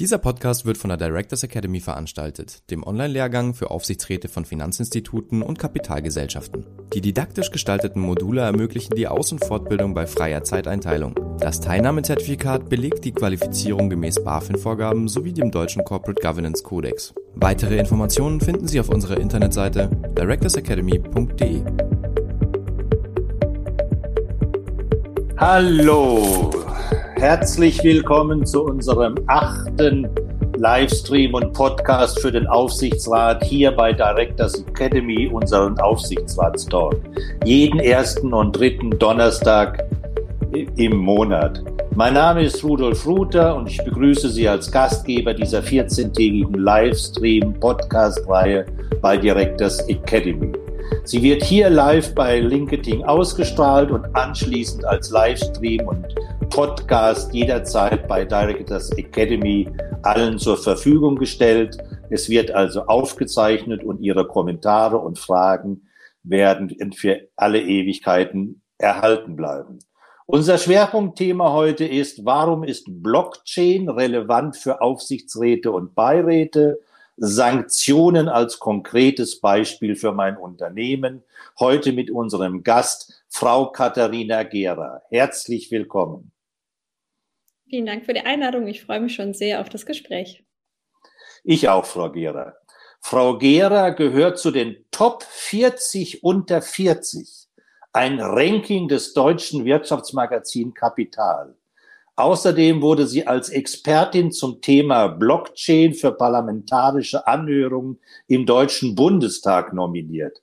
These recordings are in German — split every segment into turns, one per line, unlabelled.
Dieser Podcast wird von der Directors Academy veranstaltet, dem Online-Lehrgang für Aufsichtsräte von Finanzinstituten und Kapitalgesellschaften. Die didaktisch gestalteten Module ermöglichen die Aus- und Fortbildung bei freier Zeiteinteilung. Das Teilnahmezertifikat belegt die Qualifizierung gemäß BaFin-Vorgaben sowie dem deutschen Corporate Governance Codex. Weitere Informationen finden Sie auf unserer Internetseite directorsacademy.de.
Hallo, herzlich willkommen zu unserem achten Livestream und Podcast für den Aufsichtsrat hier bei Directors Academy, unseren Aufsichtsratstalk. Jeden ersten und dritten Donnerstag im Monat. Mein Name ist Rudolf Ruther und ich begrüße Sie als Gastgeber dieser 14-tägigen Livestream-Podcast-Reihe bei Directors Academy. Sie wird hier live bei LinkedIn ausgestrahlt und anschließend als Livestream und Podcast jederzeit bei Directors Academy allen zur Verfügung gestellt. Es wird also aufgezeichnet und Ihre Kommentare und Fragen werden für alle Ewigkeiten erhalten bleiben. Unser Schwerpunktthema heute ist, warum ist Blockchain relevant für Aufsichtsräte und Beiräte? Sanktionen als konkretes Beispiel für mein Unternehmen. Heute mit unserem Gast, Frau Katharina Gera. Herzlich willkommen.
Vielen Dank für die Einladung. Ich freue mich schon sehr auf das Gespräch.
Ich auch, Frau Gera. Frau Gera gehört zu den Top 40 unter 40. Ein Ranking des deutschen Wirtschaftsmagazin Kapital. Außerdem wurde sie als Expertin zum Thema Blockchain für parlamentarische Anhörungen im Deutschen Bundestag nominiert.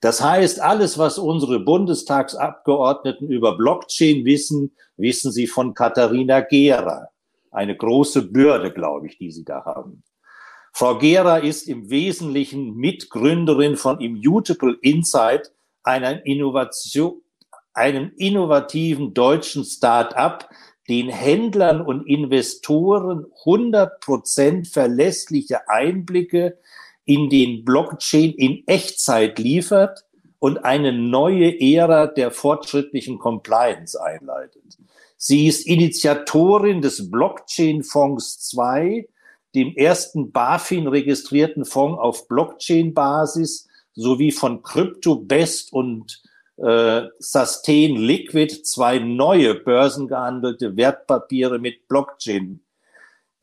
Das heißt, alles, was unsere Bundestagsabgeordneten über Blockchain wissen, wissen sie von Katharina Gera. Eine große Bürde, glaube ich, die sie da haben. Frau Gera ist im Wesentlichen Mitgründerin von Immutable Insight, einer Innovation, einem innovativen deutschen Start-up, den Händlern und Investoren 100 Prozent verlässliche Einblicke in den Blockchain in Echtzeit liefert und eine neue Ära der fortschrittlichen Compliance einleitet. Sie ist Initiatorin des Blockchain-Fonds 2, dem ersten BaFin registrierten Fonds auf Blockchain-Basis sowie von CryptoBest und äh, Sustain Liquid zwei neue börsengehandelte Wertpapiere mit Blockchain.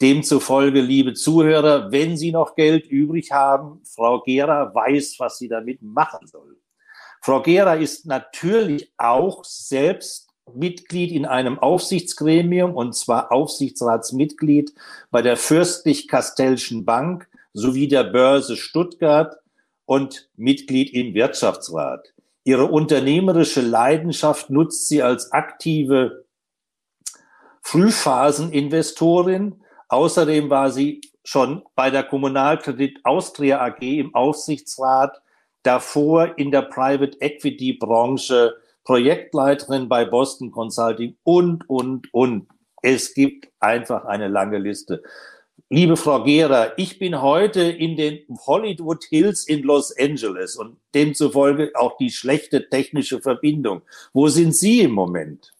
Demzufolge, liebe Zuhörer, wenn Sie noch Geld übrig haben, Frau Gera weiß, was sie damit machen soll. Frau Gera ist natürlich auch selbst Mitglied in einem Aufsichtsgremium und zwar Aufsichtsratsmitglied bei der Fürstlich-Kastellschen Bank sowie der Börse Stuttgart und Mitglied im Wirtschaftsrat. Ihre unternehmerische Leidenschaft nutzt sie als aktive Frühphaseninvestorin. Außerdem war sie schon bei der Kommunalkredit Austria AG im Aufsichtsrat, davor in der Private Equity Branche Projektleiterin bei Boston Consulting und, und, und. Es gibt einfach eine lange Liste. Liebe Frau Gera, ich bin heute in den Hollywood Hills in Los Angeles und demzufolge auch die schlechte technische Verbindung. Wo sind Sie im Moment?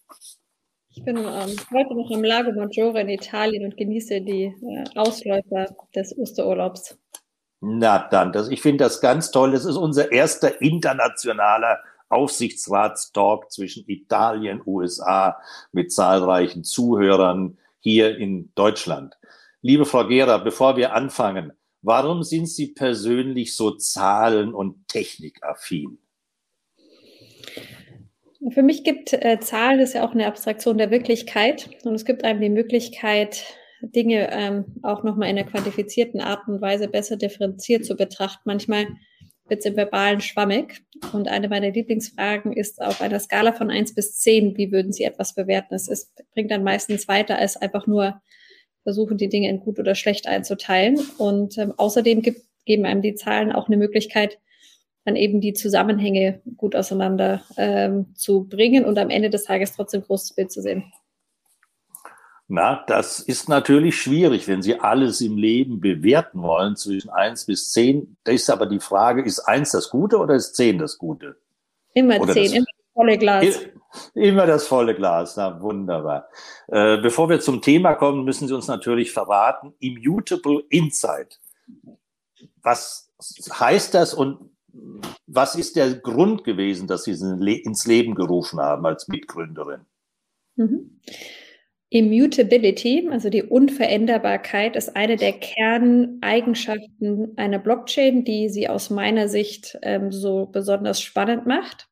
Ich bin ähm, heute noch im Lago Maggiore in Italien und genieße die äh, Ausläufer des Osterurlaubs.
Na dann, das, ich finde das ganz toll. Das ist unser erster internationaler Aufsichtsratstalk zwischen Italien, USA mit zahlreichen Zuhörern hier in Deutschland. Liebe Frau Gera, bevor wir anfangen, warum sind Sie persönlich so zahlen- und technikaffin?
Für mich gibt äh, Zahlen ist ja auch eine Abstraktion der Wirklichkeit und es gibt einem die Möglichkeit, Dinge ähm, auch nochmal in einer quantifizierten Art und Weise besser differenziert zu betrachten. Manchmal wird es im Verbalen schwammig und eine meiner Lieblingsfragen ist auf einer Skala von eins bis zehn, wie würden Sie etwas bewerten? Es ist, bringt dann meistens weiter als einfach nur versuchen, die Dinge in gut oder schlecht einzuteilen. Und ähm, außerdem gibt, geben einem die Zahlen auch eine Möglichkeit, dann eben die Zusammenhänge gut auseinander ähm, zu bringen und am Ende des Tages trotzdem großes Bild zu sehen.
Na, das ist natürlich schwierig, wenn Sie alles im Leben bewerten wollen zwischen eins bis zehn. Da ist aber die Frage, ist eins das Gute oder ist zehn das Gute?
Immer oder zehn, immer volle Glas.
Immer das volle Glas, na wunderbar. Äh, bevor wir zum Thema kommen, müssen Sie uns natürlich verraten, Immutable Insight. Was heißt das und was ist der Grund gewesen, dass Sie es ins Leben gerufen haben als Mitgründerin?
Mhm. Immutability, also die Unveränderbarkeit, ist eine der Kerneigenschaften einer Blockchain, die sie aus meiner Sicht ähm, so besonders spannend macht.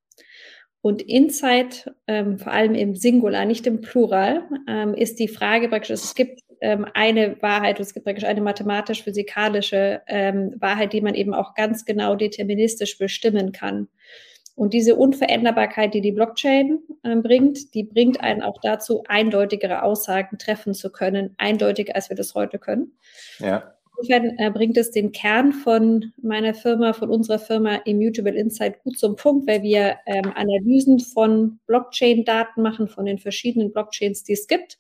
Und Insight, ähm, vor allem im Singular, nicht im Plural, ähm, ist die Frage praktisch, es gibt ähm, eine Wahrheit, es gibt praktisch eine mathematisch-physikalische ähm, Wahrheit, die man eben auch ganz genau deterministisch bestimmen kann. Und diese Unveränderbarkeit, die die Blockchain äh, bringt, die bringt einen auch dazu, eindeutigere Aussagen treffen zu können, eindeutiger als wir das heute können. Ja. Insofern äh, bringt es den Kern von meiner Firma, von unserer Firma Immutable Insight gut zum Punkt, weil wir ähm, Analysen von Blockchain-Daten machen, von den verschiedenen Blockchains, die es gibt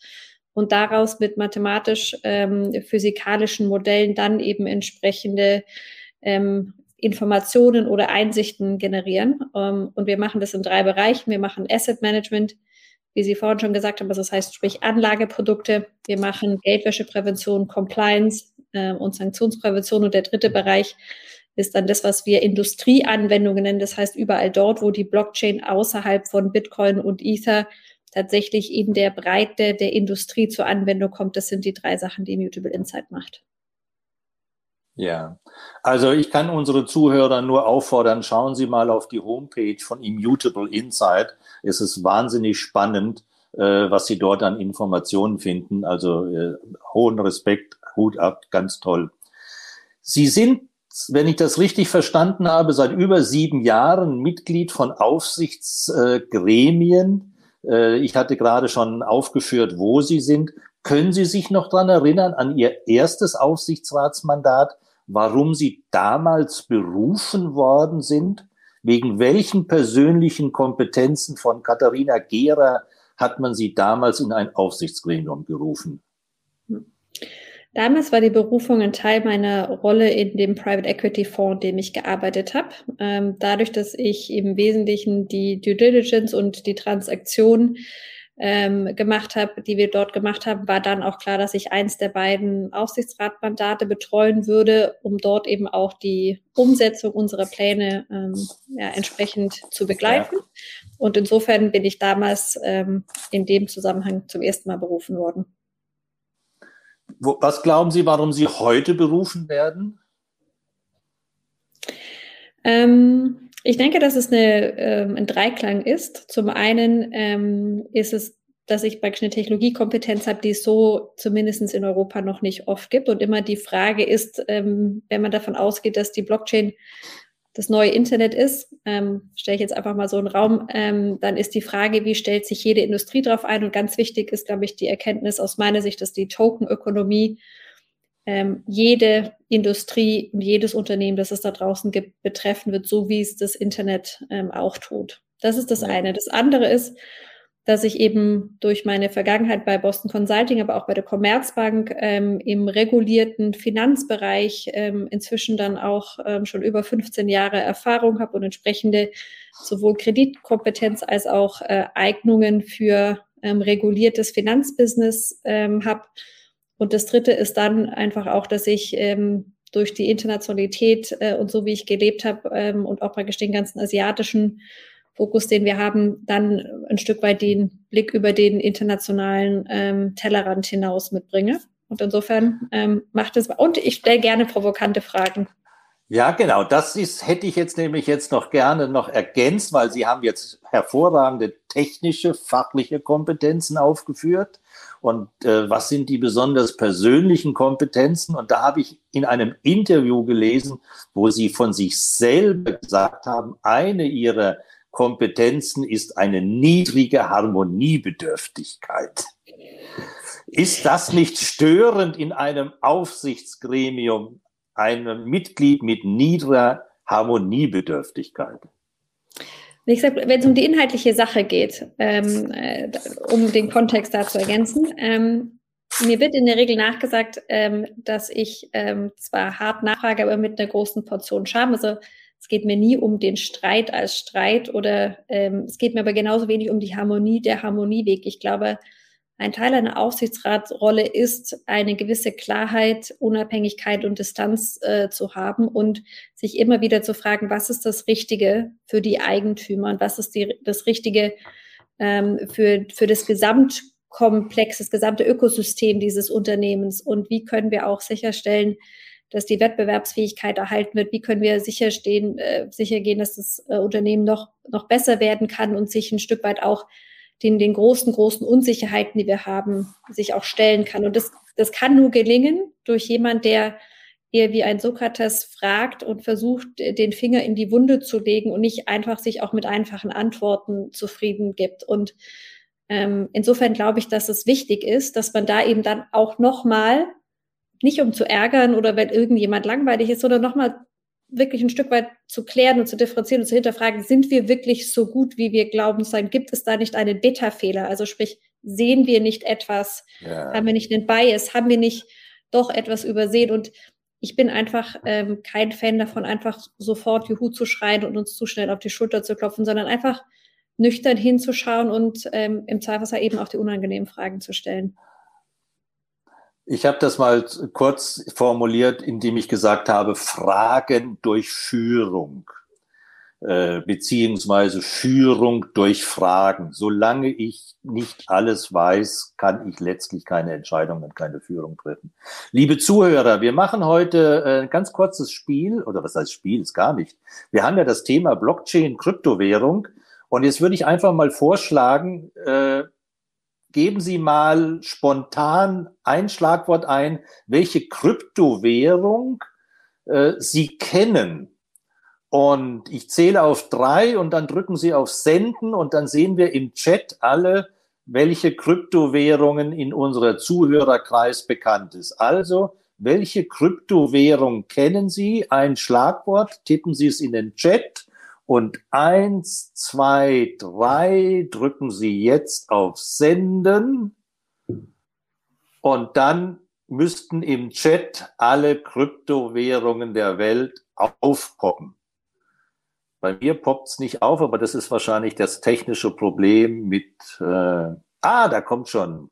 und daraus mit mathematisch-physikalischen ähm, Modellen dann eben entsprechende ähm, Informationen oder Einsichten generieren. Ähm, und wir machen das in drei Bereichen. Wir machen Asset Management, wie Sie vorhin schon gesagt haben, also das heißt sprich Anlageprodukte. Wir machen Geldwäscheprävention, Compliance, äh, und Sanktionsprävention. Und der dritte Bereich ist dann das, was wir Industrieanwendungen nennen. Das heißt, überall dort, wo die Blockchain außerhalb von Bitcoin und Ether tatsächlich in der Breite der Industrie zur Anwendung kommt. Das sind die drei Sachen, die Immutable Insight macht.
Ja, also ich kann unsere Zuhörer nur auffordern, schauen Sie mal auf die Homepage von Immutable Insight. Es ist wahnsinnig spannend, äh, was Sie dort an Informationen finden. Also äh, hohen Respekt Hut ab, ganz toll. Sie sind, wenn ich das richtig verstanden habe, seit über sieben Jahren Mitglied von Aufsichtsgremien. Äh, ich hatte gerade schon aufgeführt, wo Sie sind. Können Sie sich noch dran erinnern an Ihr erstes Aufsichtsratsmandat, warum Sie damals berufen worden sind? Wegen welchen persönlichen Kompetenzen von Katharina Gera hat man Sie damals in ein Aufsichtsgremium gerufen?
Damals war die Berufung ein Teil meiner Rolle in dem Private Equity Fonds, in dem ich gearbeitet habe. Ähm, dadurch, dass ich im Wesentlichen die Due Diligence und die Transaktion ähm, gemacht habe, die wir dort gemacht haben, war dann auch klar, dass ich eins der beiden Aufsichtsratmandate betreuen würde, um dort eben auch die Umsetzung unserer Pläne ähm, ja, entsprechend zu begleiten. Und insofern bin ich damals ähm, in dem Zusammenhang zum ersten Mal berufen worden.
Was glauben Sie, warum Sie heute berufen werden?
Ähm, ich denke, dass es eine, ähm, ein Dreiklang ist. Zum einen ähm, ist es, dass ich praktisch eine Technologiekompetenz habe, die es so zumindest in Europa noch nicht oft gibt. Und immer die Frage ist, ähm, wenn man davon ausgeht, dass die Blockchain das neue Internet ist, ähm, stelle ich jetzt einfach mal so einen Raum, ähm, dann ist die Frage, wie stellt sich jede Industrie darauf ein? Und ganz wichtig ist, glaube ich, die Erkenntnis aus meiner Sicht, dass die Tokenökonomie ähm, jede Industrie und jedes Unternehmen, das es da draußen gibt, betreffen wird, so wie es das Internet ähm, auch tut. Das ist das eine. Das andere ist, dass ich eben durch meine Vergangenheit bei Boston Consulting, aber auch bei der Commerzbank ähm, im regulierten Finanzbereich ähm, inzwischen dann auch ähm, schon über 15 Jahre Erfahrung habe und entsprechende sowohl Kreditkompetenz als auch äh, Eignungen für ähm, reguliertes Finanzbusiness ähm, habe. Und das Dritte ist dann einfach auch, dass ich ähm, durch die Internationalität äh, und so wie ich gelebt habe und auch praktisch den ganzen asiatischen Fokus, den wir haben, dann ein Stück weit den Blick über den internationalen ähm, Tellerrand hinaus mitbringe. Und insofern ähm, macht es, und ich stelle gerne provokante Fragen.
Ja, genau. Das ist, hätte ich jetzt nämlich jetzt noch gerne noch ergänzt, weil Sie haben jetzt hervorragende technische, fachliche Kompetenzen aufgeführt. Und äh, was sind die besonders persönlichen Kompetenzen? Und da habe ich in einem Interview gelesen, wo Sie von sich selber gesagt haben, eine Ihrer Kompetenzen ist eine niedrige Harmoniebedürftigkeit. Ist das nicht störend in einem Aufsichtsgremium, einem Mitglied mit niedriger Harmoniebedürftigkeit?
Ich sag, wenn es um die inhaltliche Sache geht, ähm, äh, um den Kontext da zu ergänzen, ähm, mir wird in der Regel nachgesagt, ähm, dass ich ähm, zwar hart nachfrage, aber mit einer großen Portion Scham. Also Es geht mir nie um den Streit als Streit oder ähm, es geht mir aber genauso wenig um die Harmonie, der Harmonieweg. Ich glaube, ein Teil einer Aufsichtsratsrolle ist, eine gewisse Klarheit, Unabhängigkeit und Distanz äh, zu haben und sich immer wieder zu fragen, was ist das Richtige für die Eigentümer und was ist die, das Richtige ähm, für, für das Gesamtkomplex, das gesamte Ökosystem dieses Unternehmens und wie können wir auch sicherstellen, dass die Wettbewerbsfähigkeit erhalten wird, wie können wir sicherstehen, äh, sichergehen, dass das äh, Unternehmen noch, noch besser werden kann und sich ein Stück weit auch den, den großen, großen Unsicherheiten, die wir haben, sich auch stellen kann. Und das, das kann nur gelingen durch jemand, der eher wie ein Sokrates fragt und versucht, den Finger in die Wunde zu legen und nicht einfach sich auch mit einfachen Antworten zufrieden gibt. Und ähm, insofern glaube ich, dass es wichtig ist, dass man da eben dann auch nochmal, nicht um zu ärgern oder wenn irgendjemand langweilig ist, sondern nochmal wirklich ein Stück weit zu klären und zu differenzieren und zu hinterfragen, sind wir wirklich so gut, wie wir glauben sein? Gibt es da nicht einen Beta-Fehler? Also sprich, sehen wir nicht etwas? Ja. Haben wir nicht einen Bias? Haben wir nicht doch etwas übersehen? Und ich bin einfach ähm, kein Fan davon, einfach sofort Juhu zu schreien und uns zu schnell auf die Schulter zu klopfen, sondern einfach nüchtern hinzuschauen und ähm, im Zweifelsfall eben auch die unangenehmen Fragen zu stellen.
Ich habe das mal kurz formuliert, indem ich gesagt habe, Fragen durch Führung, äh, beziehungsweise Führung durch Fragen. Solange ich nicht alles weiß, kann ich letztlich keine Entscheidung und keine Führung treffen. Liebe Zuhörer, wir machen heute äh, ein ganz kurzes Spiel, oder was heißt Spiel, ist gar nicht. Wir haben ja das Thema Blockchain, Kryptowährung. Und jetzt würde ich einfach mal vorschlagen, äh, geben Sie mal spontan ein Schlagwort ein, welche Kryptowährung äh, Sie kennen. Und ich zähle auf drei und dann drücken Sie auf Senden und dann sehen wir im Chat alle, welche Kryptowährungen in unserer Zuhörerkreis bekannt ist. Also, welche Kryptowährung kennen Sie? Ein Schlagwort, tippen Sie es in den Chat und eins, zwei, drei drücken Sie jetzt auf Senden. Und dann müssten im Chat alle Kryptowährungen der Welt aufpoppen. Bei mir poppt es nicht auf, aber das ist wahrscheinlich das technische Problem mit. Äh, ah, da kommt schon.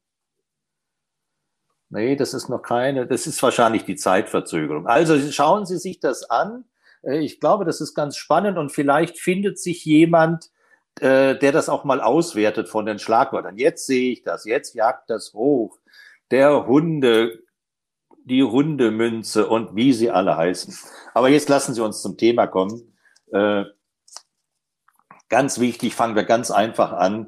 Nee, das ist noch keine. Das ist wahrscheinlich die Zeitverzögerung. Also schauen Sie sich das an. Äh, ich glaube, das ist ganz spannend und vielleicht findet sich jemand, äh, der das auch mal auswertet von den Schlagwörtern. Jetzt sehe ich das, jetzt jagt das hoch. Der Hunde, die Hundemünze und wie sie alle heißen. Aber jetzt lassen Sie uns zum Thema kommen. Äh, ganz wichtig, fangen wir ganz einfach an.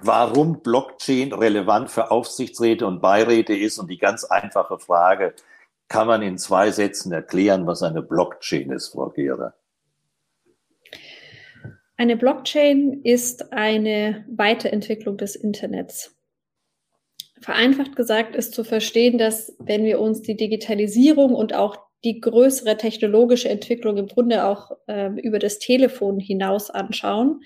Warum Blockchain relevant für Aufsichtsräte und Beiräte ist und die ganz einfache Frage, kann man in zwei Sätzen erklären, was eine Blockchain ist, Frau Gehrer?
Eine Blockchain ist eine Weiterentwicklung des Internets. Vereinfacht gesagt ist zu verstehen, dass wenn wir uns die Digitalisierung und auch die größere technologische Entwicklung im Grunde auch äh, über das Telefon hinaus anschauen,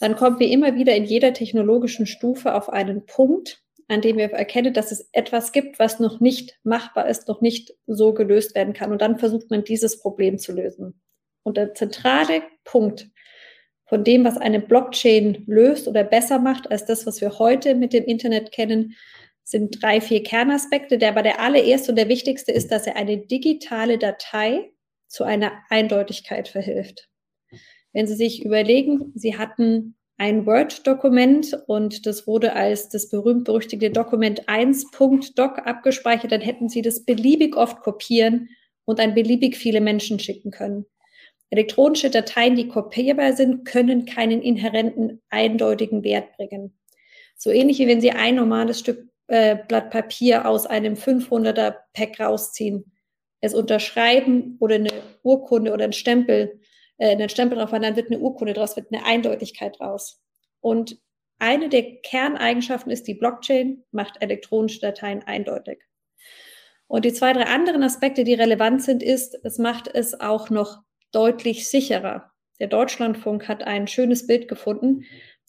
dann kommen wir immer wieder in jeder technologischen Stufe auf einen Punkt, an dem wir erkennen, dass es etwas gibt, was noch nicht machbar ist, noch nicht so gelöst werden kann. Und dann versucht man, dieses Problem zu lösen. Und der zentrale Punkt von dem, was eine Blockchain löst oder besser macht als das, was wir heute mit dem Internet kennen, sind drei, vier Kernaspekte. Der aber der allererste und der wichtigste ist, dass er eine digitale Datei zu einer Eindeutigkeit verhilft. Wenn Sie sich überlegen, Sie hatten ein Word-Dokument und das wurde als das berühmt-berüchtigte Dokument 1.doc abgespeichert, dann hätten Sie das beliebig oft kopieren und an beliebig viele Menschen schicken können. Elektronische Dateien, die kopierbar sind, können keinen inhärenten, eindeutigen Wert bringen. So ähnlich wie wenn Sie ein normales Stück äh, Blatt Papier aus einem 500er Pack rausziehen, es unterschreiben oder eine Urkunde oder ein Stempel äh, einen Stempel drauf haben, dann wird eine Urkunde draus, wird eine Eindeutigkeit draus. Und eine der Kerneigenschaften ist, die Blockchain macht elektronische Dateien eindeutig. Und die zwei, drei anderen Aspekte, die relevant sind, ist, es macht es auch noch deutlich sicherer. Der Deutschlandfunk hat ein schönes Bild gefunden.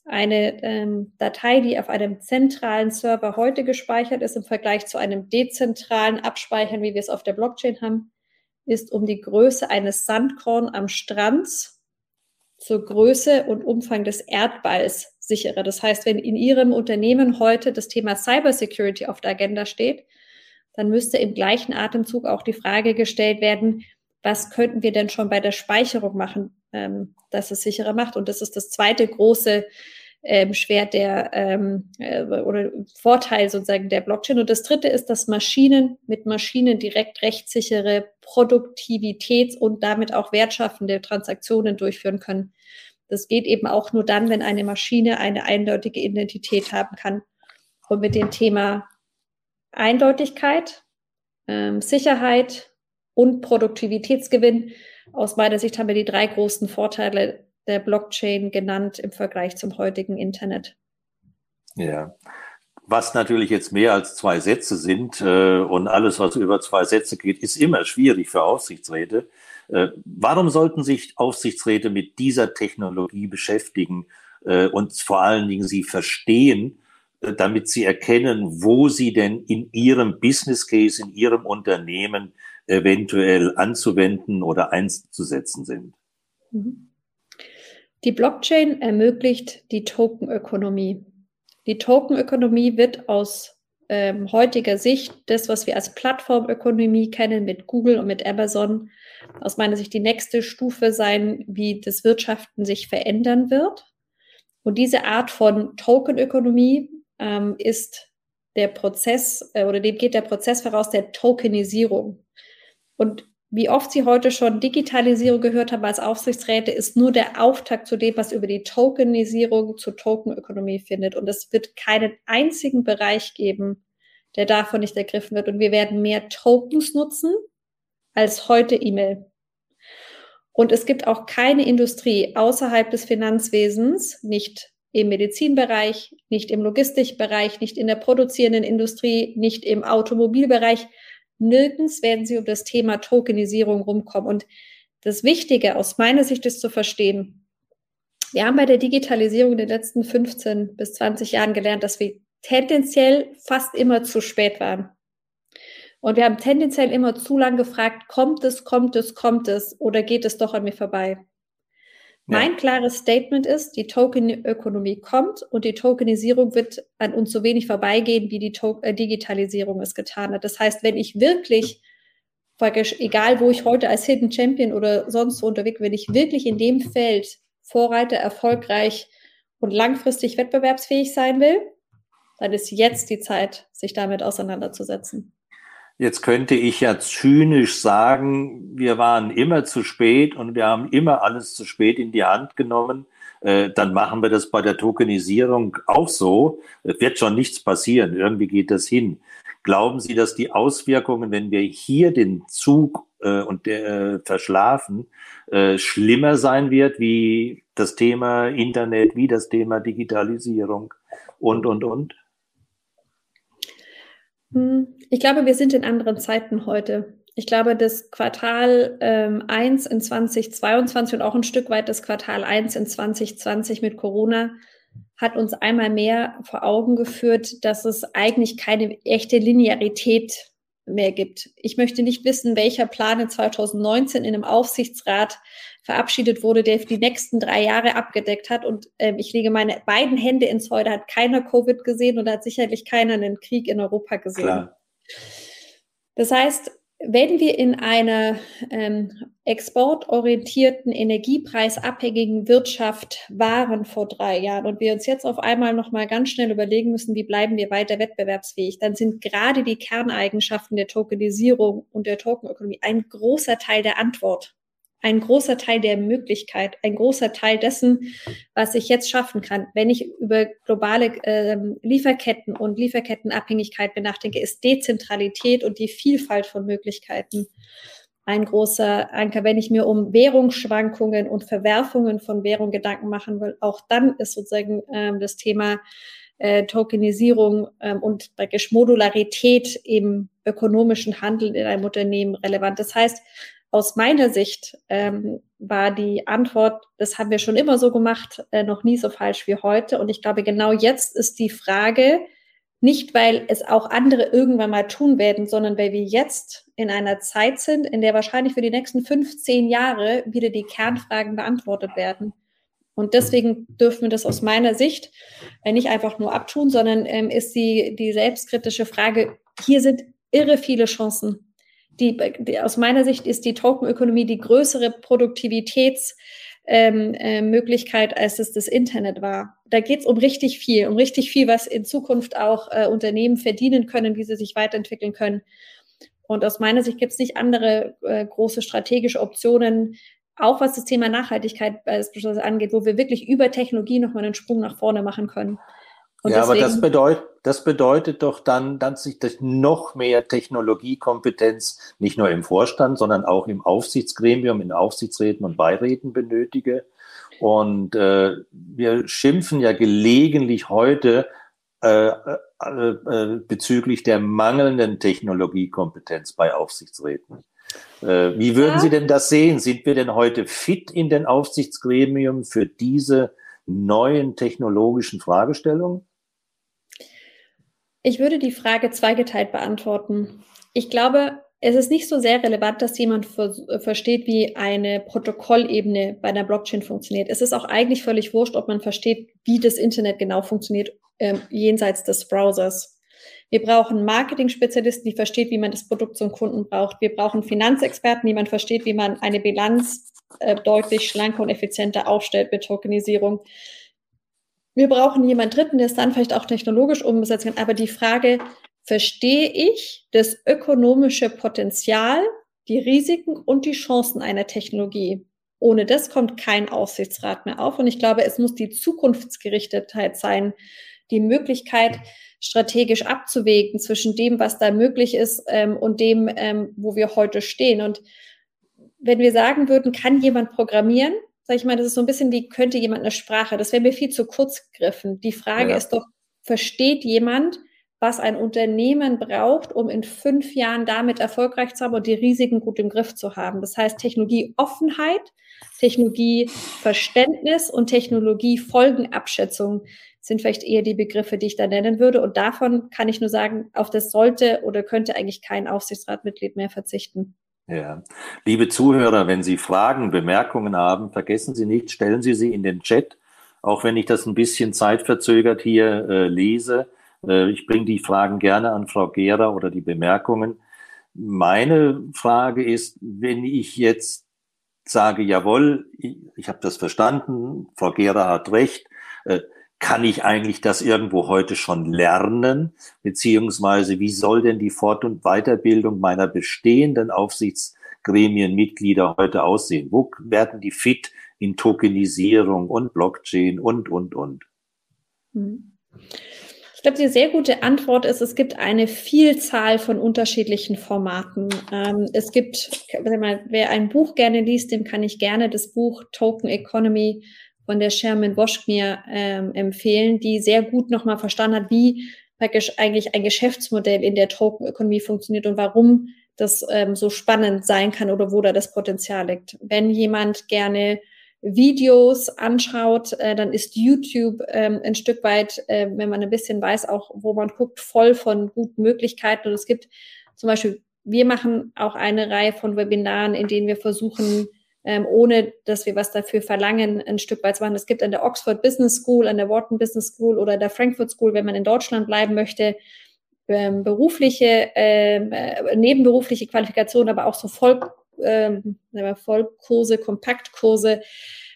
Eine ähm, Datei, die auf einem zentralen Server heute gespeichert ist, im Vergleich zu einem dezentralen Abspeichern, wie wir es auf der Blockchain haben, ist um die Größe eines Sandkorn am Strand zur Größe und Umfang des Erdballs sichere. Das heißt, wenn in Ihrem Unternehmen heute das Thema Cybersecurity auf der Agenda steht, dann müsste im gleichen Atemzug auch die Frage gestellt werden, was könnten wir denn schon bei der Speicherung machen, ähm, dass es sicherer macht? Und das ist das zweite große ähm, Schwert der ähm, äh, oder Vorteil sozusagen der Blockchain. Und das dritte ist, dass Maschinen mit Maschinen direkt rechtssichere Produktivitäts- und damit auch wertschaffende Transaktionen durchführen können. Das geht eben auch nur dann, wenn eine Maschine eine eindeutige Identität haben kann. Und mit dem Thema Eindeutigkeit, ähm, Sicherheit und Produktivitätsgewinn, aus meiner Sicht haben wir die drei großen Vorteile der Blockchain genannt im Vergleich zum heutigen Internet.
Ja. Was natürlich jetzt mehr als zwei Sätze sind äh, und alles, was über zwei Sätze geht, ist immer schwierig für Aufsichtsräte. Äh, warum sollten sich Aufsichtsräte mit dieser Technologie beschäftigen äh, und vor allen Dingen sie verstehen, äh, damit sie erkennen, wo sie denn in ihrem Business Case, in ihrem Unternehmen eventuell anzuwenden oder einzusetzen sind?
Mhm. Die Blockchain ermöglicht die Tokenökonomie. Die Tokenökonomie wird aus ähm, heutiger Sicht das, was wir als Plattformökonomie kennen mit Google und mit Amazon, aus meiner Sicht die nächste Stufe sein, wie das Wirtschaften sich verändern wird. Und diese Art von Tokenökonomie ähm, ist der Prozess äh, oder dem geht der Prozess voraus der Tokenisierung. Und wie oft Sie heute schon Digitalisierung gehört haben als Aufsichtsräte, ist nur der Auftakt zu dem, was über die Tokenisierung zur Tokenökonomie findet. Und es wird keinen einzigen Bereich geben, der davon nicht ergriffen wird. Und wir werden mehr Tokens nutzen als heute E-Mail. Und es gibt auch keine Industrie außerhalb des Finanzwesens, nicht im Medizinbereich, nicht im Logistikbereich, nicht in der produzierenden Industrie, nicht im Automobilbereich, Nirgends werden sie um das Thema Tokenisierung rumkommen. Und das Wichtige aus meiner Sicht ist zu verstehen, wir haben bei der Digitalisierung in den letzten 15 bis 20 Jahren gelernt, dass wir tendenziell fast immer zu spät waren. Und wir haben tendenziell immer zu lang gefragt, kommt es, kommt es, kommt es oder geht es doch an mir vorbei? Mein klares Statement ist, die Tokenökonomie kommt und die Tokenisierung wird an uns so wenig vorbeigehen, wie die to äh, Digitalisierung es getan hat. Das heißt, wenn ich wirklich, egal wo ich heute als Hidden Champion oder sonst wo unterwegs, wenn ich wirklich in dem Feld Vorreiter, erfolgreich und langfristig wettbewerbsfähig sein will, dann ist jetzt die Zeit, sich damit auseinanderzusetzen.
Jetzt könnte ich ja zynisch sagen, wir waren immer zu spät und wir haben immer alles zu spät in die Hand genommen. Äh, dann machen wir das bei der Tokenisierung auch so. Es wird schon nichts passieren. Irgendwie geht das hin. Glauben Sie, dass die Auswirkungen, wenn wir hier den Zug äh, und äh, verschlafen, äh, schlimmer sein wird wie das Thema Internet, wie das Thema Digitalisierung und, und, und?
Hm, ich glaube, wir sind in anderen Zeiten heute. Ich glaube, das Quartal ähm, 1 in 2022 und auch ein Stück weit das Quartal 1 in 2020 mit Corona hat uns einmal mehr vor Augen geführt, dass es eigentlich keine echte Linearität mehr gibt. Ich möchte nicht wissen, welcher Plan in 2019 in einem Aufsichtsrat verabschiedet wurde, der die nächsten drei Jahre abgedeckt hat. Und ähm, ich lege meine beiden Hände ins Feuer. Da hat keiner Covid gesehen und hat sicherlich keiner einen Krieg in Europa gesehen. Klar. Das heißt, wenn wir in einer ähm, exportorientierten, energiepreisabhängigen Wirtschaft waren vor drei Jahren und wir uns jetzt auf einmal nochmal ganz schnell überlegen müssen, wie bleiben wir weiter wettbewerbsfähig, dann sind gerade die Kerneigenschaften der Tokenisierung und der Tokenökonomie ein großer Teil der Antwort ein großer Teil der Möglichkeit, ein großer Teil dessen, was ich jetzt schaffen kann, wenn ich über globale äh, Lieferketten und Lieferkettenabhängigkeit nachdenke, ist Dezentralität und die Vielfalt von Möglichkeiten ein großer Anker. Wenn ich mir um Währungsschwankungen und Verwerfungen von Währung Gedanken machen will, auch dann ist sozusagen ähm, das Thema äh, Tokenisierung ähm, und praktisch Modularität im ökonomischen Handeln in einem Unternehmen relevant. Das heißt, aus meiner Sicht ähm, war die Antwort, das haben wir schon immer so gemacht, äh, noch nie so falsch wie heute. Und ich glaube, genau jetzt ist die Frage, Nicht, weil es auch andere irgendwann mal tun werden, sondern weil wir jetzt in einer Zeit sind, in der wahrscheinlich für die nächsten 15 Jahre wieder die Kernfragen beantwortet werden. Und deswegen dürfen wir das aus meiner Sicht äh, nicht einfach nur abtun, sondern ähm, ist die, die selbstkritische Frage, hier sind irre viele Chancen. Die, die aus meiner Sicht ist die Tokenökonomie die größere Produktivitäts- ähm, äh, als es das Internet war. Da geht es um richtig viel, um richtig viel, was in Zukunft auch äh, Unternehmen verdienen können, wie sie sich weiterentwickeln können. Und aus meiner Sicht gibt es nicht andere äh, große strategische Optionen, auch was das Thema Nachhaltigkeit beispielsweise angeht, wo wir wirklich über Technologie nochmal einen Sprung nach vorne machen können.
Und ja, aber das bedeutet, das bedeutet doch dann, dass ich das noch mehr Technologiekompetenz nicht nur im Vorstand, sondern auch im Aufsichtsgremium, in Aufsichtsräten und Beiräten benötige. Und äh, wir schimpfen ja gelegentlich heute äh, äh, äh, bezüglich der mangelnden Technologiekompetenz bei Aufsichtsräten. Äh, wie würden ja. Sie denn das sehen? Sind wir denn heute fit in den Aufsichtsgremien für diese neuen technologischen Fragestellungen?
Ich würde die Frage zweigeteilt beantworten. Ich glaube, es ist nicht so sehr relevant, dass jemand ver versteht, wie eine Protokollebene bei einer Blockchain funktioniert. Es ist auch eigentlich völlig wurscht, ob man versteht, wie das Internet genau funktioniert, ähm, jenseits des Browsers. Wir brauchen Marketing-Spezialisten, die versteht, wie man das Produkt zum Kunden braucht. Wir brauchen Finanzexperten, die man versteht, wie man eine Bilanz äh, deutlich schlanker und effizienter aufstellt mit Tokenisierung. Wir brauchen jemand Dritten, der es dann vielleicht auch technologisch umsetzen kann. Aber die Frage, verstehe ich das ökonomische Potenzial, die Risiken und die Chancen einer Technologie? Ohne das kommt kein Aussichtsrat mehr auf. Und ich glaube, es muss die Zukunftsgerichtetheit sein, die Möglichkeit, strategisch abzuwägen zwischen dem, was da möglich ist ähm, und dem, ähm, wo wir heute stehen. Und wenn wir sagen würden, kann jemand programmieren, sag ich mal, das ist so ein bisschen wie, könnte jemand eine Sprache? Das wäre mir viel zu kurz gegriffen. Die Frage ja. ist doch, versteht jemand, was ein Unternehmen braucht, um in fünf Jahren damit erfolgreich zu haben und die Risiken gut im Griff zu haben. Das heißt Technologieoffenheit, Technologieverständnis und Technologiefolgenabschätzung sind vielleicht eher die Begriffe, die ich da nennen würde. Und davon kann ich nur sagen, auf das sollte oder könnte eigentlich kein Aufsichtsratmitglied mehr verzichten.
Ja. Liebe Zuhörer, wenn Sie Fragen, Bemerkungen haben, vergessen Sie nicht, stellen Sie sie in den Chat, auch wenn ich das ein bisschen zeitverzögert hier äh, lese. Äh, ich bringe die Fragen gerne an Frau Gera oder die Bemerkungen. Meine Frage ist, wenn ich jetzt sage, jawohl, ich, ich habe das verstanden, Frau Gera hat recht, äh, kann ich eigentlich das irgendwo heute schon lernen? Beziehungsweise wie soll denn die Fort- und Weiterbildung meiner bestehenden Aufsichtsgremienmitglieder heute aussehen? Wo werden die fit in Tokenisierung und Blockchain und, und, und?
Hm. Ich glaube, die sehr gute Antwort ist, es gibt eine Vielzahl von unterschiedlichen Formaten. Ähm, es gibt, wer ein Buch gerne liest, dem kann ich gerne das Buch Token Economy von der Sherman Woschkmir ähm, empfehlen, die sehr gut nochmal verstanden hat, wie praktisch eigentlich ein Geschäftsmodell in der Tokenökonomie funktioniert und warum das ähm, so spannend sein kann oder wo da das Potenzial liegt. Wenn jemand gerne Videos anschaut, äh, dann ist YouTube ähm, ein Stück weit, äh, wenn man ein bisschen weiß, auch wo man guckt, voll von guten Möglichkeiten. Und es gibt zum Beispiel, wir machen auch eine Reihe von Webinaren, in denen wir versuchen, ähm, ohne dass wir was dafür verlangen, ein Stück weit zu machen. Es gibt an der Oxford Business School, an der Wharton Business School oder der Frankfurt School, wenn man in Deutschland bleiben möchte, ähm, berufliche, ähm, äh, nebenberufliche Qualifikation, aber auch so Voll, ähm, Vollkurse, Kompaktkurse.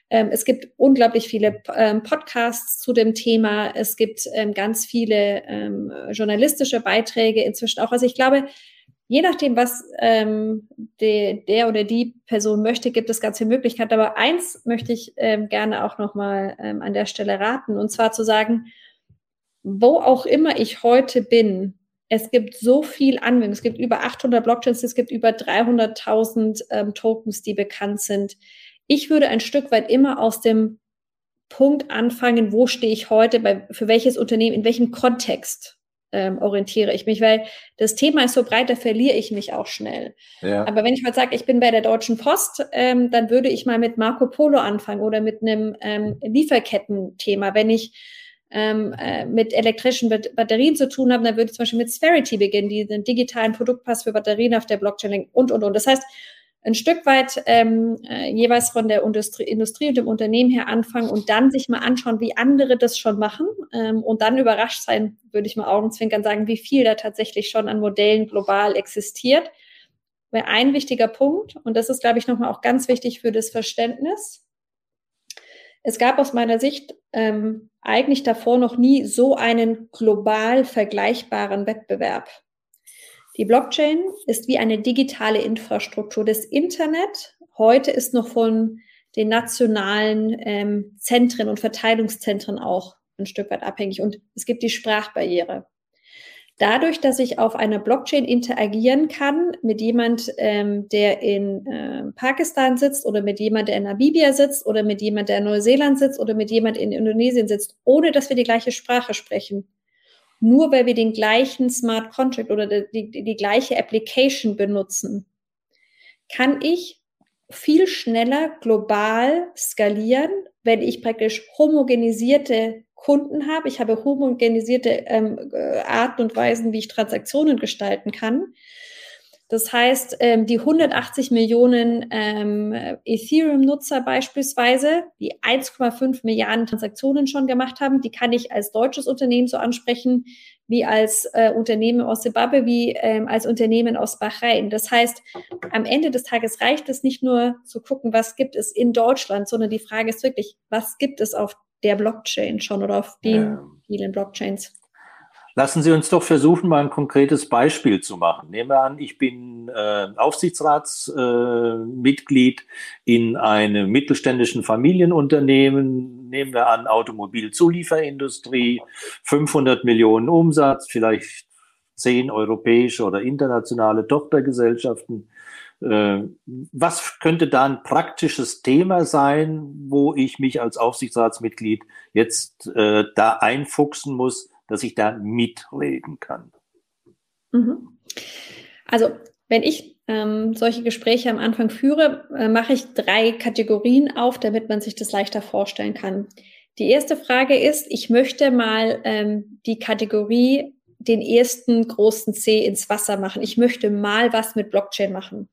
Ähm, es gibt unglaublich viele ähm, Podcasts zu dem Thema. Es gibt ähm, ganz viele ähm, journalistische Beiträge inzwischen auch. Also ich glaube, je nachdem, was ähm, de, der oder die Person möchte, gibt es ganz viele Möglichkeiten. Aber eins möchte ich ähm, gerne auch nochmal ähm, an der Stelle raten, und zwar zu sagen, wo auch immer ich heute bin, es gibt so viel Anwendung. Es gibt über 800 Blockchains, es gibt über 300.000 ähm, Tokens, die bekannt sind. Ich würde ein Stück weit immer aus dem Punkt anfangen, wo stehe ich heute, bei, für welches Unternehmen, in welchem Kontext ähm, orientiere ich mich, weil das Thema ist so breit, da verliere ich mich auch schnell. Ja. Aber wenn ich mal sage, ich bin bei der Deutschen Post, ähm, dann würde ich mal mit Marco Polo anfangen oder mit einem ähm, Lieferketten-Thema. Wenn ich ähm, äh, mit elektrischen Batterien zu tun haben, dann würde ich zum Beispiel mit Sverity beginnen, die den digitalen Produktpass für Batterien auf der Blockchain und, und, und. Das heißt, ein Stück weit ähm, äh, jeweils von der Industrie, Industrie und dem Unternehmen her anfangen und dann sich mal anschauen, wie andere das schon machen ähm, und dann überrascht sein, würde ich mal augenzwinkern sagen, wie viel da tatsächlich schon an Modellen global existiert. Wäre ein wichtiger Punkt und das ist, glaube ich, nochmal auch ganz wichtig für das Verständnis. Es gab aus meiner Sicht ähm, eigentlich davor noch nie so einen global vergleichbaren Wettbewerb. Die Blockchain ist wie eine digitale Infrastruktur. Das Internet heute ist noch von den nationalen ähm, Zentren und Verteilungszentren auch ein Stück weit abhängig. Und es gibt die Sprachbarriere. Dadurch, dass ich auf einer Blockchain interagieren kann mit jemand, ähm, der in äh, Pakistan sitzt oder mit jemand, der in Namibia sitzt oder mit jemand, der in Neuseeland sitzt oder mit jemand in Indonesien sitzt, ohne dass wir die gleiche Sprache sprechen, nur weil wir den gleichen Smart Contract oder die, die, die gleiche Application benutzen, kann ich viel schneller global skalieren, wenn ich praktisch homogenisierte Kunden habe. Ich habe homogenisierte ähm, äh, Arten und Weisen, wie ich Transaktionen gestalten kann. Das heißt, ähm, die 180 Millionen ähm, Ethereum-Nutzer beispielsweise, die 1,5 Milliarden Transaktionen schon gemacht haben, die kann ich als deutsches Unternehmen so ansprechen, wie als äh, Unternehmen aus Zimbabwe, wie ähm, als Unternehmen aus Bahrain. Das heißt, am Ende des Tages reicht es nicht nur zu gucken, was gibt es in Deutschland, sondern die Frage ist wirklich, was gibt es auf der Blockchain schon oder auf den vielen Blockchains?
Lassen Sie uns doch versuchen, mal ein konkretes Beispiel zu machen. Nehmen wir an, ich bin äh, Aufsichtsratsmitglied äh, in einem mittelständischen Familienunternehmen. Nehmen wir an, Automobilzulieferindustrie, 500 Millionen Umsatz, vielleicht zehn europäische oder internationale Tochtergesellschaften. Äh, was könnte da ein praktisches Thema sein, wo ich mich als Aufsichtsratsmitglied jetzt äh, da einfuchsen muss, dass ich da mitreden kann.
Mhm. Also, wenn ich ähm, solche Gespräche am Anfang führe, äh, mache ich drei Kategorien auf, damit man sich das leichter vorstellen kann. Die erste Frage ist, ich möchte mal ähm, die Kategorie den ersten großen C ins Wasser machen. Ich möchte mal was mit Blockchain machen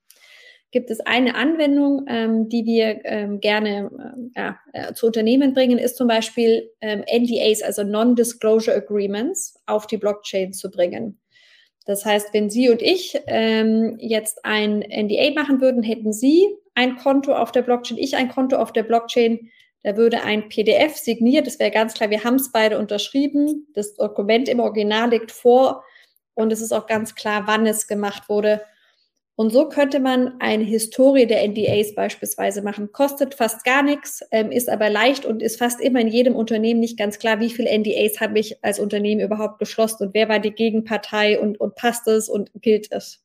gibt es eine Anwendung, ähm, die wir ähm, gerne äh, äh, zu Unternehmen bringen, ist zum Beispiel ähm, NDAs, also Non-Disclosure Agreements, auf die Blockchain zu bringen. Das heißt, wenn Sie und ich ähm, jetzt ein NDA machen würden, hätten Sie ein Konto auf der Blockchain, ich ein Konto auf der Blockchain, da würde ein PDF signiert, das wäre ganz klar, wir haben es beide unterschrieben, das Dokument im Original liegt vor und es ist auch ganz klar, wann es gemacht wurde und so könnte man eine Historie der NDAs beispielsweise machen. Kostet fast gar nichts, ähm, ist aber leicht und ist fast immer in jedem Unternehmen nicht ganz klar, wie viele NDAs habe ich als Unternehmen überhaupt geschlossen und wer war die Gegenpartei und, und passt es und gilt es.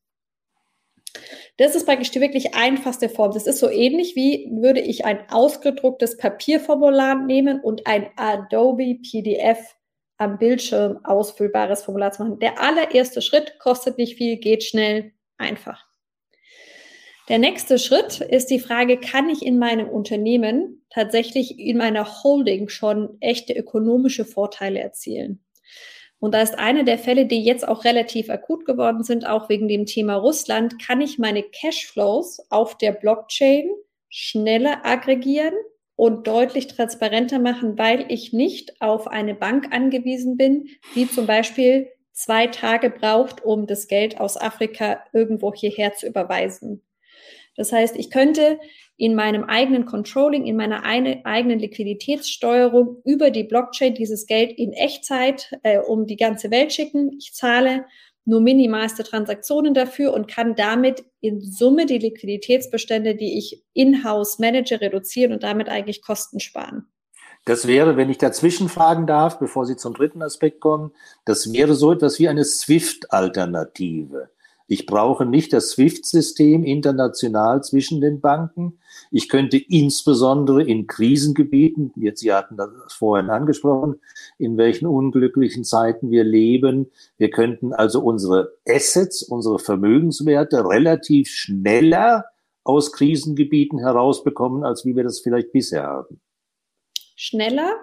Das ist praktisch die wirklich einfachste Form. Das ist so ähnlich wie würde ich ein ausgedrucktes Papierformular nehmen und ein Adobe PDF am Bildschirm ausfüllbares Formular zu machen. Der allererste Schritt kostet nicht viel, geht schnell, einfach. Der nächste Schritt ist die Frage, kann ich in meinem Unternehmen tatsächlich in meiner Holding schon echte ökonomische Vorteile erzielen? Und da ist einer der Fälle, die jetzt auch relativ akut geworden sind, auch wegen dem Thema Russland, kann ich meine Cashflows auf der Blockchain schneller aggregieren und deutlich transparenter machen, weil ich nicht auf eine Bank angewiesen bin, die zum Beispiel zwei Tage braucht, um das Geld aus Afrika irgendwo hierher zu überweisen. Das heißt, ich könnte in meinem eigenen Controlling, in meiner eine, eigenen Liquiditätssteuerung über die Blockchain dieses Geld in Echtzeit äh, um die ganze Welt schicken. Ich zahle nur minimalste Transaktionen dafür und kann damit in Summe die Liquiditätsbestände, die ich in-house manage, reduzieren und damit eigentlich Kosten sparen.
Das wäre, wenn ich dazwischen fragen darf, bevor Sie zum dritten Aspekt kommen, das wäre so etwas wie eine SWIFT-Alternative. Ich brauche nicht das SWIFT-System international zwischen den Banken. Ich könnte insbesondere in Krisengebieten, jetzt Sie hatten das vorhin angesprochen, in welchen unglücklichen Zeiten wir leben. Wir könnten also unsere Assets, unsere Vermögenswerte relativ schneller aus Krisengebieten herausbekommen, als wie wir das vielleicht bisher haben.
Schneller,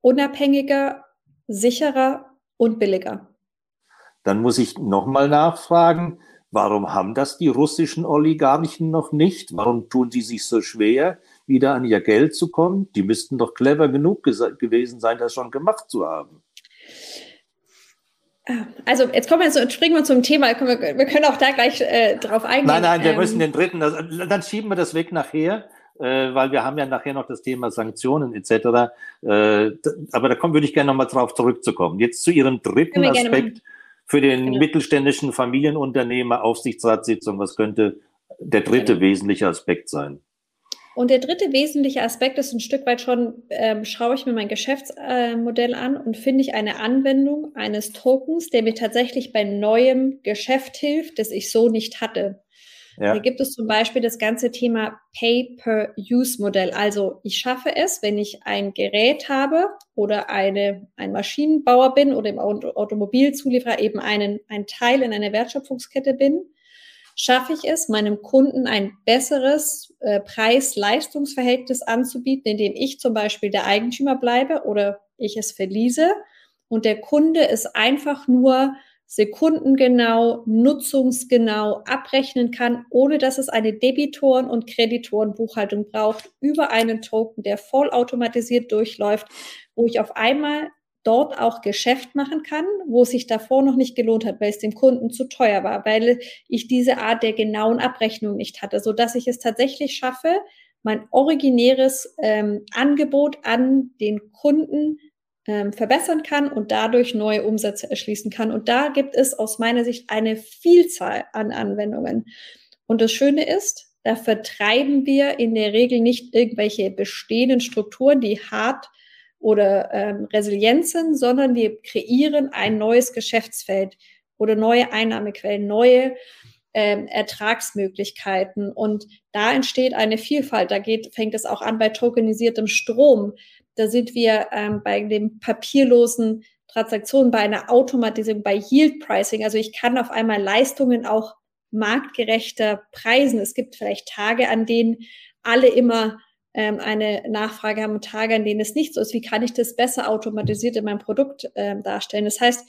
unabhängiger sicherer und billiger.
Dann muss ich nochmal nachfragen, warum haben das die russischen Oligarchen noch nicht? Warum tun sie sich so schwer, wieder an ihr Geld zu kommen? Die müssten doch clever genug gewesen sein, das schon gemacht zu haben.
Also jetzt kommen wir jetzt, springen wir zum Thema. Wir können auch da gleich äh, drauf eingehen.
Nein, nein, wir ähm, müssen den dritten. Also, dann schieben wir das weg nachher, äh, weil wir haben ja nachher noch das Thema Sanktionen etc. Äh, aber da kommen, würde ich gerne nochmal drauf zurückzukommen. Jetzt zu Ihrem dritten Aspekt für den genau. mittelständischen Familienunternehmer Aufsichtsratssitzung. Was könnte der dritte genau. wesentliche Aspekt sein?
Und der dritte wesentliche Aspekt ist ein Stück weit schon, ähm, schaue ich mir mein Geschäftsmodell äh, an und finde ich eine Anwendung eines Tokens, der mir tatsächlich bei neuem Geschäft hilft, das ich so nicht hatte. Ja. Hier gibt es zum Beispiel das ganze Thema Pay-per-Use-Modell. Also ich schaffe es, wenn ich ein Gerät habe oder eine, ein Maschinenbauer bin oder im Automobilzulieferer eben einen, ein Teil in einer Wertschöpfungskette bin, schaffe ich es, meinem Kunden ein besseres äh, Preis-Leistungsverhältnis anzubieten, indem ich zum Beispiel der Eigentümer bleibe oder ich es verliese und der Kunde es einfach nur sekundengenau, nutzungsgenau abrechnen kann, ohne dass es eine Debitoren- und Kreditorenbuchhaltung braucht, über einen Token, der vollautomatisiert durchläuft, wo ich auf einmal dort auch Geschäft machen kann, wo es sich davor noch nicht gelohnt hat, weil es dem Kunden zu teuer war, weil ich diese Art der genauen Abrechnung nicht hatte, so dass ich es tatsächlich schaffe, mein originäres ähm, Angebot an den Kunden ähm, verbessern kann und dadurch neue Umsätze erschließen kann. Und da gibt es aus meiner Sicht eine Vielzahl an Anwendungen. Und das Schöne ist, da vertreiben wir in der Regel nicht irgendwelche bestehenden Strukturen, die hart oder ähm, Resilienz sind, sondern wir kreieren ein neues Geschäftsfeld oder neue Einnahmequellen, neue ähm, Ertragsmöglichkeiten. Und da entsteht eine Vielfalt. Da geht, fängt es auch an bei tokenisiertem Strom. Da sind wir ähm, bei dem papierlosen Transaktionen, bei einer Automatisierung, bei Yield Pricing. Also ich kann auf einmal Leistungen auch marktgerechter preisen. Es gibt vielleicht Tage, an denen alle immer ähm, eine Nachfrage haben und Tage, an denen es nicht so ist, wie kann ich das besser automatisiert in meinem Produkt ähm, darstellen? Das heißt,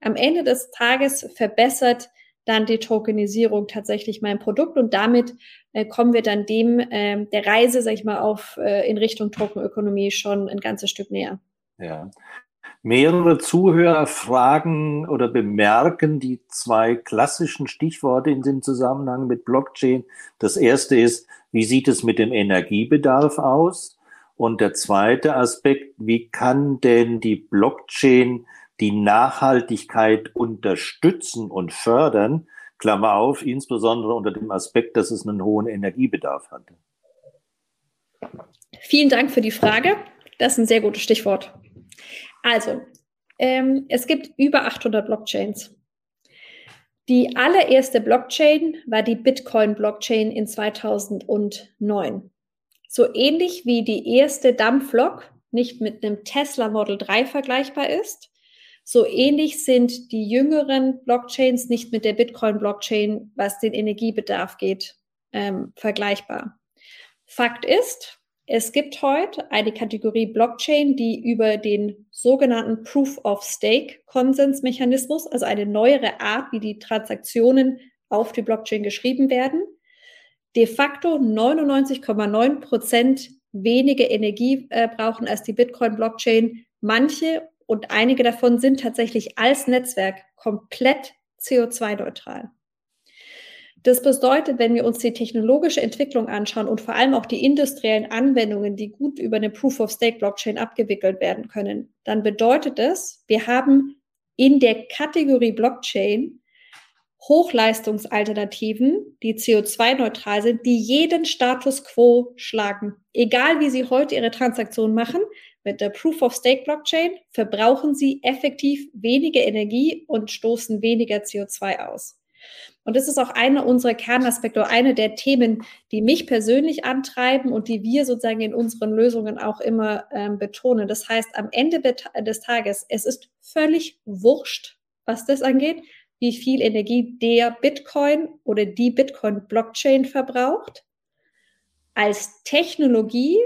am Ende des Tages verbessert dann die Tokenisierung tatsächlich mein Produkt und damit äh, kommen wir dann dem ähm, der Reise, sag ich mal, auf äh, in Richtung Tokenökonomie schon ein ganzes Stück näher.
Ja. Mehrere Zuhörer fragen oder bemerken die zwei klassischen Stichworte in dem Zusammenhang mit Blockchain. Das erste ist, wie sieht es mit dem Energiebedarf aus? Und der zweite Aspekt, wie kann denn die Blockchain die Nachhaltigkeit unterstützen und fördern? Klammer auf, insbesondere unter dem Aspekt, dass es einen hohen Energiebedarf hat.
Vielen Dank für die Frage. Das ist ein sehr gutes Stichwort. Also, ähm, es gibt über 800 Blockchains. Die allererste Blockchain war die Bitcoin-Blockchain in 2009. So ähnlich wie die erste Dampflok nicht mit einem Tesla Model 3 vergleichbar ist, so ähnlich sind die jüngeren Blockchains nicht mit der Bitcoin-Blockchain, was den Energiebedarf geht, ähm, vergleichbar. Fakt ist, es gibt heute eine Kategorie Blockchain, die über den sogenannten Proof of Stake Konsensmechanismus, also eine neuere Art, wie die Transaktionen auf die Blockchain geschrieben werden, de facto 99,9 Prozent weniger Energie äh, brauchen als die Bitcoin-Blockchain. Manche und einige davon sind tatsächlich als Netzwerk komplett CO2-neutral. Das bedeutet, wenn wir uns die technologische Entwicklung anschauen und vor allem auch die industriellen Anwendungen, die gut über eine Proof-of-Stake-Blockchain abgewickelt werden können, dann bedeutet es, wir haben in der Kategorie Blockchain Hochleistungsalternativen, die CO2-neutral sind, die jeden Status quo schlagen. Egal wie Sie heute Ihre Transaktion machen, mit der Proof-of-Stake-Blockchain verbrauchen Sie effektiv weniger Energie und stoßen weniger CO2 aus. Und das ist auch einer unserer Kernaspekte, eine der Themen, die mich persönlich antreiben und die wir sozusagen in unseren Lösungen auch immer ähm, betonen. Das heißt, am Ende des Tages, es ist völlig wurscht, was das angeht, wie viel Energie der Bitcoin oder die Bitcoin-Blockchain verbraucht. Als Technologie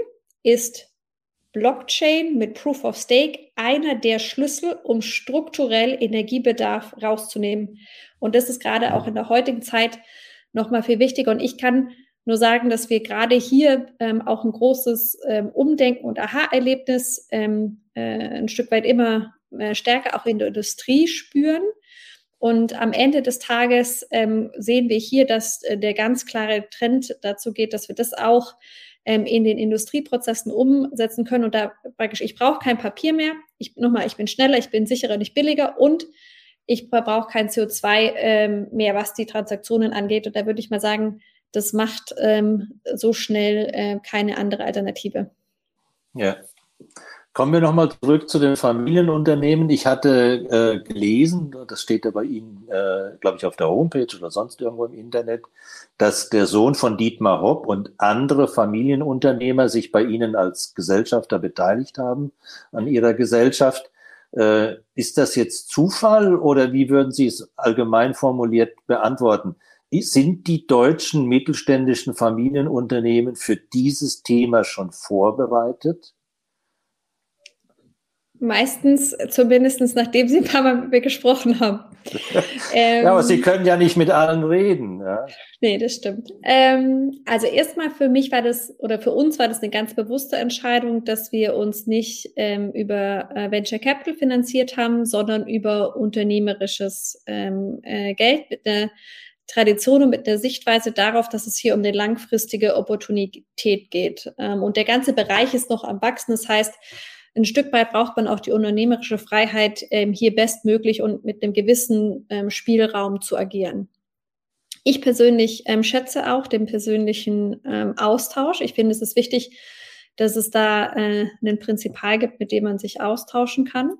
ist Blockchain mit Proof of Stake einer der Schlüssel, um strukturell Energiebedarf rauszunehmen. Und das ist gerade auch in der heutigen Zeit nochmal viel wichtiger. Und ich kann nur sagen, dass wir gerade hier ähm, auch ein großes ähm, Umdenken und Aha-Erlebnis ähm, äh, ein Stück weit immer äh, stärker auch in der Industrie spüren. Und am Ende des Tages ähm, sehen wir hier, dass äh, der ganz klare Trend dazu geht, dass wir das auch ähm, in den Industrieprozessen umsetzen können. Und da praktisch, ich brauche kein Papier mehr. Ich nochmal, ich bin schneller, ich bin sicherer, nicht billiger und ich brauche kein CO2 ähm, mehr, was die Transaktionen angeht. Und da würde ich mal sagen, das macht ähm, so schnell äh, keine andere Alternative.
Ja. Kommen wir nochmal zurück zu den Familienunternehmen. Ich hatte äh, gelesen, das steht ja bei Ihnen, äh, glaube ich, auf der Homepage oder sonst irgendwo im Internet, dass der Sohn von Dietmar Hopp und andere Familienunternehmer sich bei Ihnen als Gesellschafter beteiligt haben an Ihrer Gesellschaft. Äh, ist das jetzt Zufall oder wie würden Sie es allgemein formuliert beantworten? Sind die deutschen mittelständischen Familienunternehmen für dieses Thema schon vorbereitet?
Meistens, zumindest nachdem Sie ein paar Mal mit mir gesprochen haben.
ähm, ja, aber Sie können ja nicht mit allen reden. Ja.
Nee, das stimmt. Ähm, also erstmal für mich war das, oder für uns war das eine ganz bewusste Entscheidung, dass wir uns nicht ähm, über äh, Venture Capital finanziert haben, sondern über unternehmerisches ähm, äh, Geld mit einer Tradition und mit der Sichtweise darauf, dass es hier um eine langfristige Opportunität geht. Ähm, und der ganze Bereich ist noch am Wachsen. Das heißt, ein Stück weit braucht man auch die unternehmerische Freiheit, ähm, hier bestmöglich und mit einem gewissen ähm, Spielraum zu agieren. Ich persönlich schätze auch den persönlichen Austausch. Ich finde, es ist wichtig, dass es da äh, einen Prinzipal gibt, mit dem man sich austauschen kann.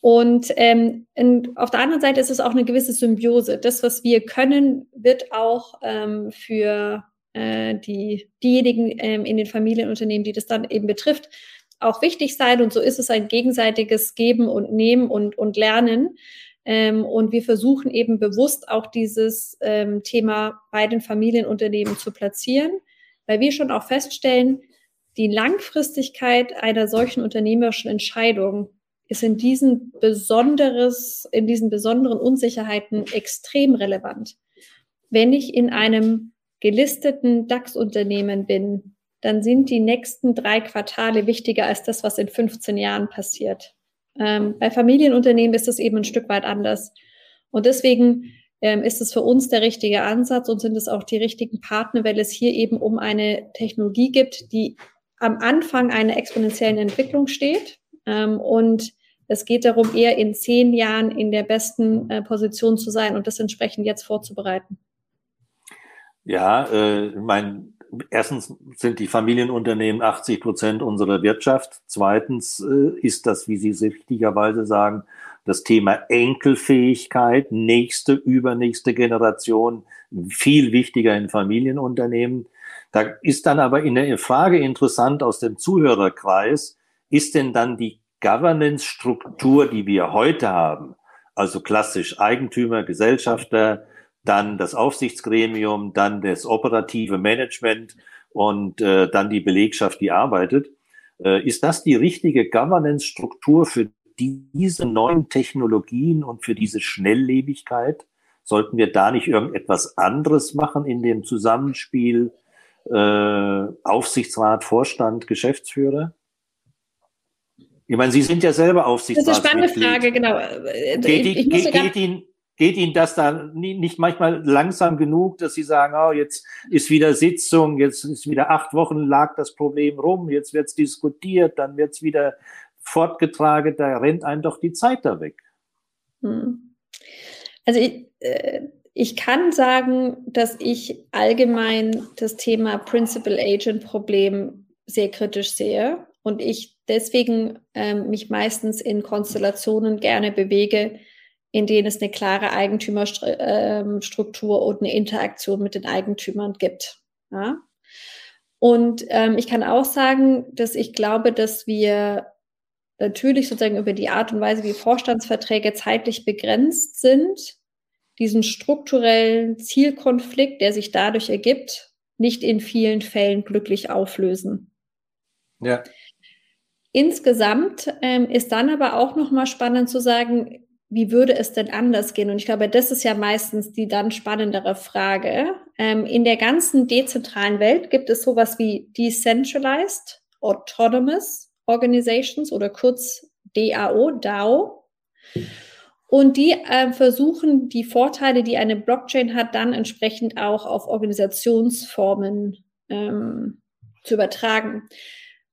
Und ähm, in, auf der anderen Seite ist es auch eine gewisse Symbiose. Das, was wir können, wird auch ähm, für äh, die, diejenigen ähm, in den Familienunternehmen, die das dann eben betrifft, auch wichtig sein. Und so ist es ein gegenseitiges Geben und Nehmen und, und Lernen. Ähm, und wir versuchen eben bewusst auch dieses ähm, Thema bei den Familienunternehmen zu platzieren, weil wir schon auch feststellen, die Langfristigkeit einer solchen unternehmerischen Entscheidung ist in diesen besonderes, in diesen besonderen Unsicherheiten extrem relevant. Wenn ich in einem gelisteten DAX-Unternehmen bin, dann sind die nächsten drei Quartale wichtiger als das, was in 15 Jahren passiert. Ähm, bei Familienunternehmen ist es eben ein Stück weit anders. Und deswegen ähm, ist es für uns der richtige Ansatz und sind es auch die richtigen Partner, weil es hier eben um eine Technologie gibt, die am Anfang einer exponentiellen Entwicklung steht ähm, und es geht darum, eher in zehn Jahren in der besten äh, Position zu sein und das entsprechend jetzt vorzubereiten.
Ja, äh, mein, erstens sind die Familienunternehmen 80 Prozent unserer Wirtschaft. Zweitens äh, ist das, wie Sie richtigerweise sagen, das Thema Enkelfähigkeit, nächste, übernächste Generation viel wichtiger in Familienunternehmen. Da ist dann aber in der Frage interessant aus dem Zuhörerkreis, ist denn dann die Governance-Struktur, die wir heute haben, also klassisch Eigentümer, Gesellschafter, dann das Aufsichtsgremium, dann das operative Management und äh, dann die Belegschaft, die arbeitet. Äh, ist das die richtige Governance-Struktur für diese neuen Technologien und für diese Schnelllebigkeit? Sollten wir da nicht irgendetwas anderes machen in dem Zusammenspiel äh, Aufsichtsrat, Vorstand, Geschäftsführer? Ich meine, Sie sind ja selber Aufsichtsratsmitglied.
Das ist eine spannende Frage, genau.
Geht, ich, ich geht, geht, Ihnen, geht Ihnen das da nicht manchmal langsam genug, dass Sie sagen, oh, jetzt ist wieder Sitzung, jetzt ist wieder acht Wochen lag das Problem rum, jetzt wird es diskutiert, dann wird es wieder fortgetragen, da rennt einem doch die Zeit da weg. Hm.
Also ich, äh, ich kann sagen, dass ich allgemein das Thema Principal Agent Problem sehr kritisch sehe und ich deswegen ähm, mich meistens in Konstellationen gerne bewege, in denen es eine klare Eigentümerstruktur und eine Interaktion mit den Eigentümern gibt. Ja? Und ähm, ich kann auch sagen, dass ich glaube, dass wir natürlich sozusagen über die Art und Weise, wie Vorstandsverträge zeitlich begrenzt sind, diesen strukturellen Zielkonflikt, der sich dadurch ergibt, nicht in vielen Fällen glücklich auflösen. Ja. insgesamt ähm, ist dann aber auch nochmal spannend zu sagen, wie würde es denn anders gehen? Und ich glaube, das ist ja meistens die dann spannendere Frage. Ähm, in der ganzen dezentralen Welt gibt es sowas wie Decentralized Autonomous Organizations oder kurz DAO, DAO. Und die äh, versuchen, die Vorteile, die eine Blockchain hat, dann entsprechend auch auf Organisationsformen ähm, zu übertragen.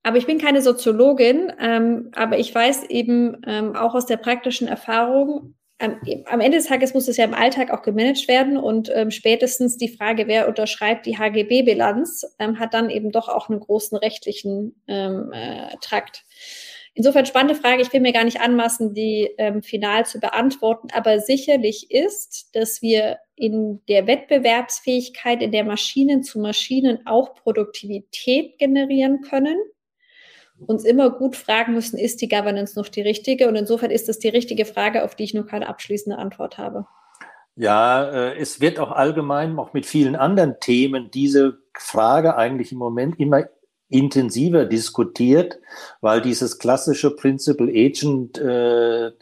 Aber ich bin keine Soziologin, ähm, aber ich weiß eben ähm, auch aus der praktischen Erfahrung, am, am, Ende des Tages muss es ja im Alltag auch gemanagt werden und ähm, spätestens die Frage, wer unterschreibt die HGB-Bilanz, ähm, hat dann eben doch auch einen großen rechtlichen ähm, äh, Trakt. Insofern spannende Frage. Ich will mir gar nicht anmaßen, die ähm, final zu beantworten, aber sicherlich ist, dass wir in der Wettbewerbsfähigkeit, in der Maschinen zu Maschinen auch Produktivität generieren können uns immer gut fragen müssen, ist die Governance noch die richtige? Und insofern ist es die richtige Frage, auf die ich nur keine abschließende Antwort habe.
Ja, äh, es wird auch allgemein, auch mit vielen anderen Themen, diese Frage eigentlich im Moment immer intensiver diskutiert, weil dieses klassische Principal Agent äh,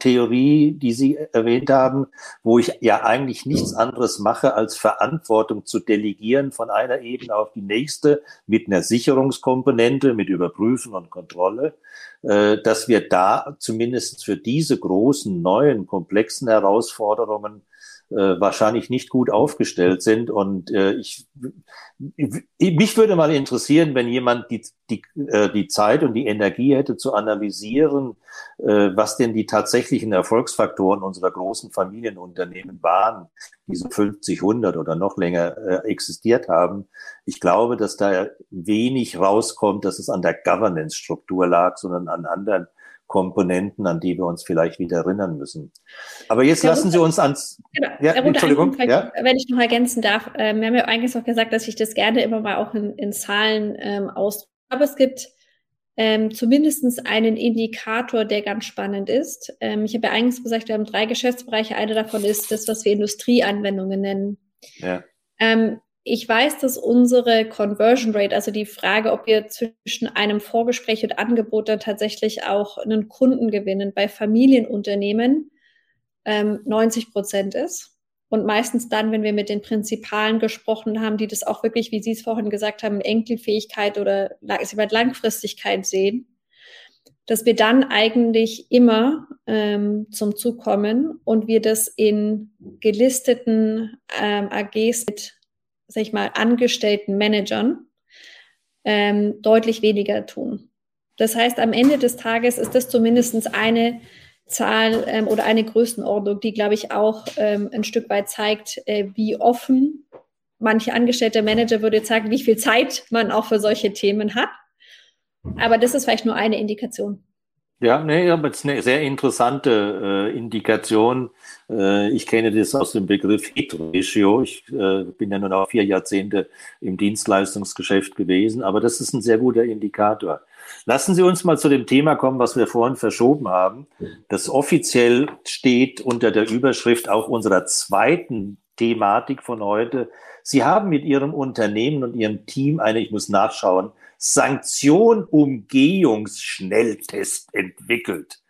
Theorie, die Sie erwähnt haben, wo ich ja eigentlich nichts anderes mache, als Verantwortung zu delegieren von einer Ebene auf die nächste mit einer Sicherungskomponente, mit Überprüfen und Kontrolle, äh, dass wir da zumindest für diese großen, neuen, komplexen Herausforderungen äh, wahrscheinlich nicht gut aufgestellt sind. Und äh, ich, mich würde mal interessieren, wenn jemand die, die, äh, die Zeit und die Energie hätte zu analysieren, äh, was denn die tatsächlichen Erfolgsfaktoren unserer großen Familienunternehmen waren, die so 50, 100 oder noch länger äh, existiert haben. Ich glaube, dass da wenig rauskommt, dass es an der Governance-Struktur lag, sondern an anderen Komponenten, an die wir uns vielleicht wieder erinnern müssen. Aber jetzt ja, lassen Sie uns ans.
Genau. Ja, Entschuldigung. Ja? Wenn ich noch ergänzen darf, äh, wir haben ja eigentlich auch gesagt, dass ich das gerne immer mal auch in, in Zahlen ähm, ausdrücke. Aber es gibt ähm, zumindest einen Indikator, der ganz spannend ist. Ähm, ich habe ja eigentlich gesagt, wir haben drei Geschäftsbereiche. Einer davon ist das, was wir Industrieanwendungen nennen. Ja. Ähm, ich weiß, dass unsere Conversion Rate, also die Frage, ob wir zwischen einem Vorgespräch und Angebot dann tatsächlich auch einen Kunden gewinnen, bei Familienunternehmen ähm, 90 Prozent ist. Und meistens dann, wenn wir mit den Prinzipalen gesprochen haben, die das auch wirklich, wie Sie es vorhin gesagt haben, Enkelfähigkeit oder Langfristigkeit sehen, dass wir dann eigentlich immer ähm, zum Zug kommen und wir das in gelisteten ähm, AGs mit sag ich mal, angestellten Managern ähm, deutlich weniger tun. Das heißt, am Ende des Tages ist das zumindest eine Zahl ähm, oder eine Größenordnung, die, glaube ich, auch ähm, ein Stück weit zeigt, äh, wie offen manche angestellte Manager würde jetzt sagen, wie viel Zeit man auch für solche Themen hat. Aber das ist vielleicht nur eine Indikation.
Ja, nee, aber es ist eine sehr interessante äh, Indikation. Äh, ich kenne das aus dem Begriff Hit Ratio. Ich äh, bin ja nun auch vier Jahrzehnte im Dienstleistungsgeschäft gewesen, aber das ist ein sehr guter Indikator. Lassen Sie uns mal zu dem Thema kommen, was wir vorhin verschoben haben. Das offiziell steht unter der Überschrift auch unserer zweiten Thematik von heute. Sie haben mit Ihrem Unternehmen und Ihrem Team eine, ich muss nachschauen, Sanktion-Umgehungsschnelltest entwickelt.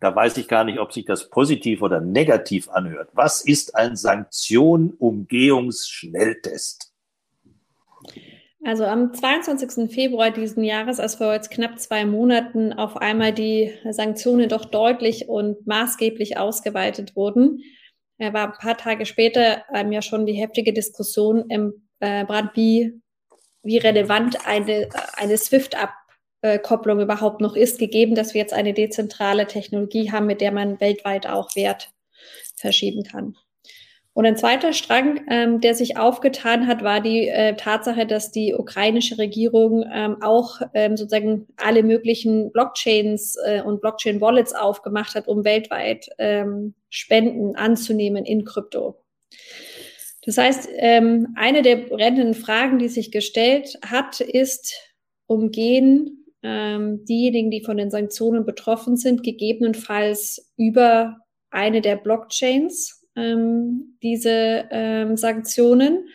Da weiß ich gar nicht, ob sich das positiv oder negativ anhört. Was ist ein Sanktion-Umgehungsschnelltest?
Also am 22. Februar diesen Jahres, als vor jetzt knapp zwei Monaten auf einmal die Sanktionen doch deutlich und maßgeblich ausgeweitet wurden, war ein paar Tage später ähm, ja schon die heftige Diskussion im äh, Brand, wie wie relevant eine, eine SWIFT-Abkopplung überhaupt noch ist, gegeben, dass wir jetzt eine dezentrale Technologie haben, mit der man weltweit auch Wert verschieben kann. Und ein zweiter Strang, ähm, der sich aufgetan hat, war die äh, Tatsache, dass die ukrainische Regierung ähm, auch ähm, sozusagen alle möglichen Blockchains äh, und Blockchain-Wallets aufgemacht hat, um weltweit ähm, Spenden anzunehmen in Krypto. Das heißt, ähm, eine der brennenden Fragen, die sich gestellt hat, ist, umgehen ähm, diejenigen, die von den Sanktionen betroffen sind, gegebenenfalls über eine der Blockchains ähm, diese ähm, Sanktionen?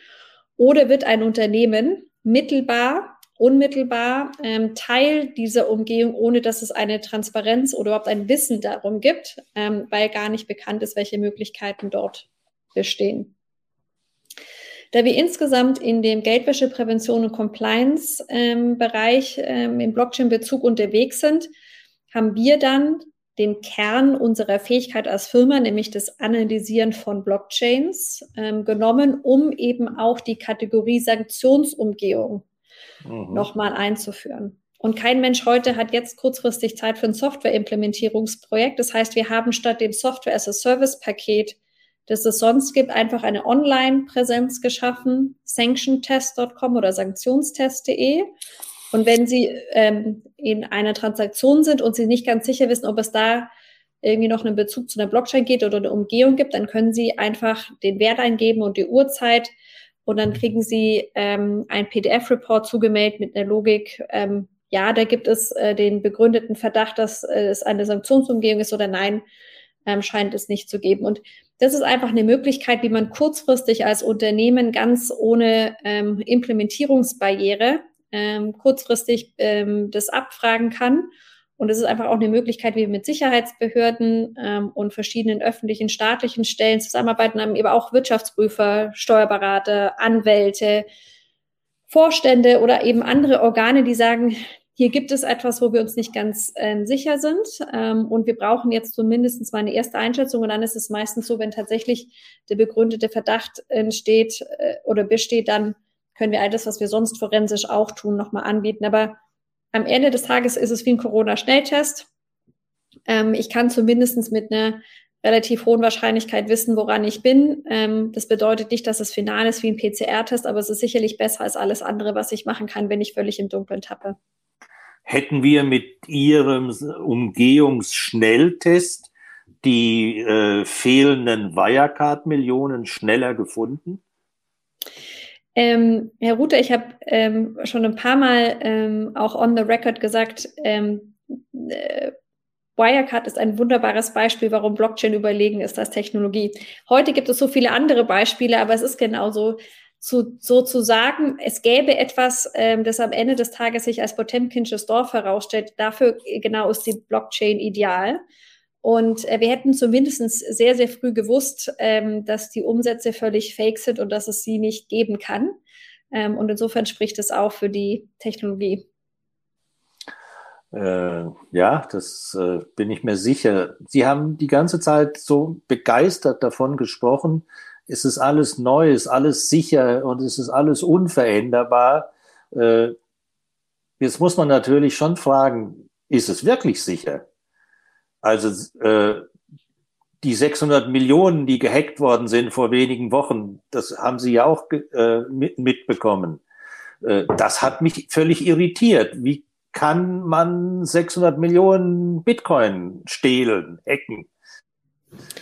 Oder wird ein Unternehmen mittelbar unmittelbar ähm, Teil dieser Umgehung, ohne dass es eine Transparenz oder überhaupt ein Wissen darum gibt, ähm, weil gar nicht bekannt ist, welche Möglichkeiten dort bestehen. Da wir insgesamt in dem Geldwäscheprävention und Compliance-Bereich ähm, ähm, im Blockchain-Bezug unterwegs sind, haben wir dann den Kern unserer Fähigkeit als Firma, nämlich das Analysieren von Blockchains, ähm, genommen, um eben auch die Kategorie Sanktionsumgehung mhm. nochmal einzuführen. Und kein Mensch heute hat jetzt kurzfristig Zeit für ein Software-Implementierungsprojekt. Das heißt, wir haben statt dem Software-as-a-Service-Paket das es sonst gibt, einfach eine Online-Präsenz geschaffen, sanctiontest.com oder sanktionstest.de. Und wenn Sie ähm, in einer Transaktion sind und Sie nicht ganz sicher wissen, ob es da irgendwie noch einen Bezug zu einer Blockchain geht oder eine Umgehung gibt, dann können Sie einfach den Wert eingeben und die Uhrzeit und dann kriegen Sie ähm, ein PDF-Report zugemeldet mit einer Logik. Ähm, ja, da gibt es äh, den begründeten Verdacht, dass äh, es eine Sanktionsumgehung ist oder nein, ähm, scheint es nicht zu geben. Und das ist einfach eine Möglichkeit, wie man kurzfristig als Unternehmen ganz ohne ähm, Implementierungsbarriere ähm, kurzfristig ähm, das abfragen kann. Und es ist einfach auch eine Möglichkeit, wie wir mit Sicherheitsbehörden ähm, und verschiedenen öffentlichen, staatlichen Stellen zusammenarbeiten, haben eben auch Wirtschaftsprüfer, Steuerberater, Anwälte, Vorstände oder eben andere Organe, die sagen, hier gibt es etwas, wo wir uns nicht ganz ähm, sicher sind ähm, und wir brauchen jetzt zumindest mal eine erste Einschätzung und dann ist es meistens so, wenn tatsächlich der begründete Verdacht entsteht äh, oder besteht, dann können wir all das, was wir sonst forensisch auch tun, nochmal anbieten. Aber am Ende des Tages ist es wie ein Corona-Schnelltest. Ähm, ich kann zumindest mit einer relativ hohen Wahrscheinlichkeit wissen, woran ich bin. Ähm, das bedeutet nicht, dass es final ist wie ein PCR-Test, aber es ist sicherlich besser als alles andere, was ich machen kann, wenn ich völlig im Dunkeln tappe
hätten wir mit Ihrem Umgehungsschnelltest die äh, fehlenden Wirecard-Millionen schneller gefunden?
Ähm, Herr Ruther, ich habe ähm, schon ein paar Mal ähm, auch on the record gesagt, ähm, äh, Wirecard ist ein wunderbares Beispiel, warum Blockchain überlegen ist als Technologie. Heute gibt es so viele andere Beispiele, aber es ist genauso zu, so zu sagen, es gäbe etwas, ähm, das am Ende des Tages sich als Potemkinsches Dorf herausstellt, dafür genau ist die Blockchain ideal. Und äh, wir hätten zumindest sehr, sehr früh gewusst, ähm, dass die Umsätze völlig fake sind und dass es sie nicht geben kann. Ähm, und insofern spricht es auch für die Technologie.
Äh, ja, das äh, bin ich mir sicher. Sie haben die ganze Zeit so begeistert davon gesprochen, es ist alles neu, es ist alles sicher und es ist alles unveränderbar. Äh, jetzt muss man natürlich schon fragen, ist es wirklich sicher? Also äh, die 600 Millionen, die gehackt worden sind vor wenigen Wochen, das haben Sie ja auch äh, mitbekommen. das hat mich völlig irritiert. Wie kann man 600 Millionen Bitcoin stehlen, hacken?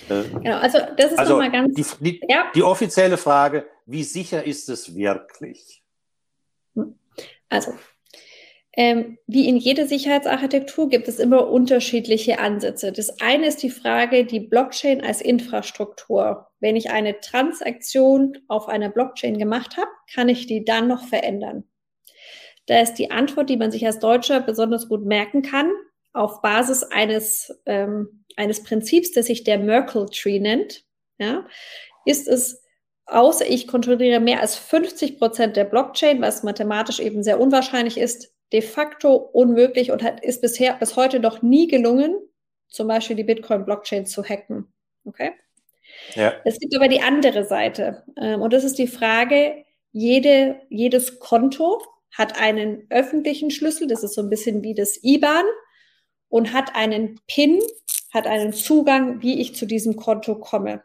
Genau, also das ist also nochmal ganz.
Die, die, ja. die offizielle Frage, wie sicher ist es wirklich?
Also, ähm, wie in jeder Sicherheitsarchitektur gibt es immer unterschiedliche Ansätze. Das eine ist die Frage, die Blockchain als Infrastruktur. Wenn ich eine Transaktion auf einer Blockchain gemacht habe, kann ich die dann noch verändern? Da ist die Antwort, die man sich als Deutscher besonders gut merken kann, auf Basis eines ähm, eines Prinzips, das sich der Merkle Tree nennt, ja, ist es, außer ich kontrolliere mehr als 50 Prozent der Blockchain, was mathematisch eben sehr unwahrscheinlich ist, de facto unmöglich und hat, ist bisher bis heute noch nie gelungen, zum Beispiel die Bitcoin-Blockchain zu hacken. Okay? Ja. Es gibt aber die andere Seite. Ähm, und das ist die Frage, jede, jedes Konto hat einen öffentlichen Schlüssel, das ist so ein bisschen wie das IBAN, und hat einen PIN, hat einen Zugang, wie ich zu diesem Konto komme.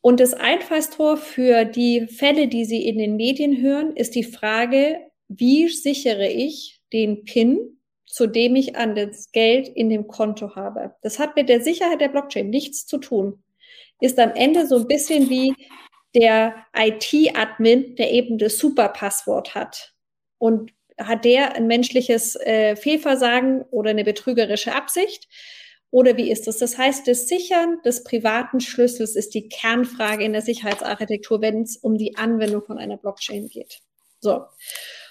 Und das Einfallstor für die Fälle, die Sie in den Medien hören, ist die Frage, wie sichere ich den PIN, zu dem ich an das Geld in dem Konto habe. Das hat mit der Sicherheit der Blockchain nichts zu tun. Ist am Ende so ein bisschen wie der IT-Admin, der eben das Superpasswort hat. Und hat der ein menschliches äh, Fehlversagen oder eine betrügerische Absicht? Oder wie ist das? Das heißt, das Sichern des privaten Schlüssels ist die Kernfrage in der Sicherheitsarchitektur, wenn es um die Anwendung von einer Blockchain geht. So.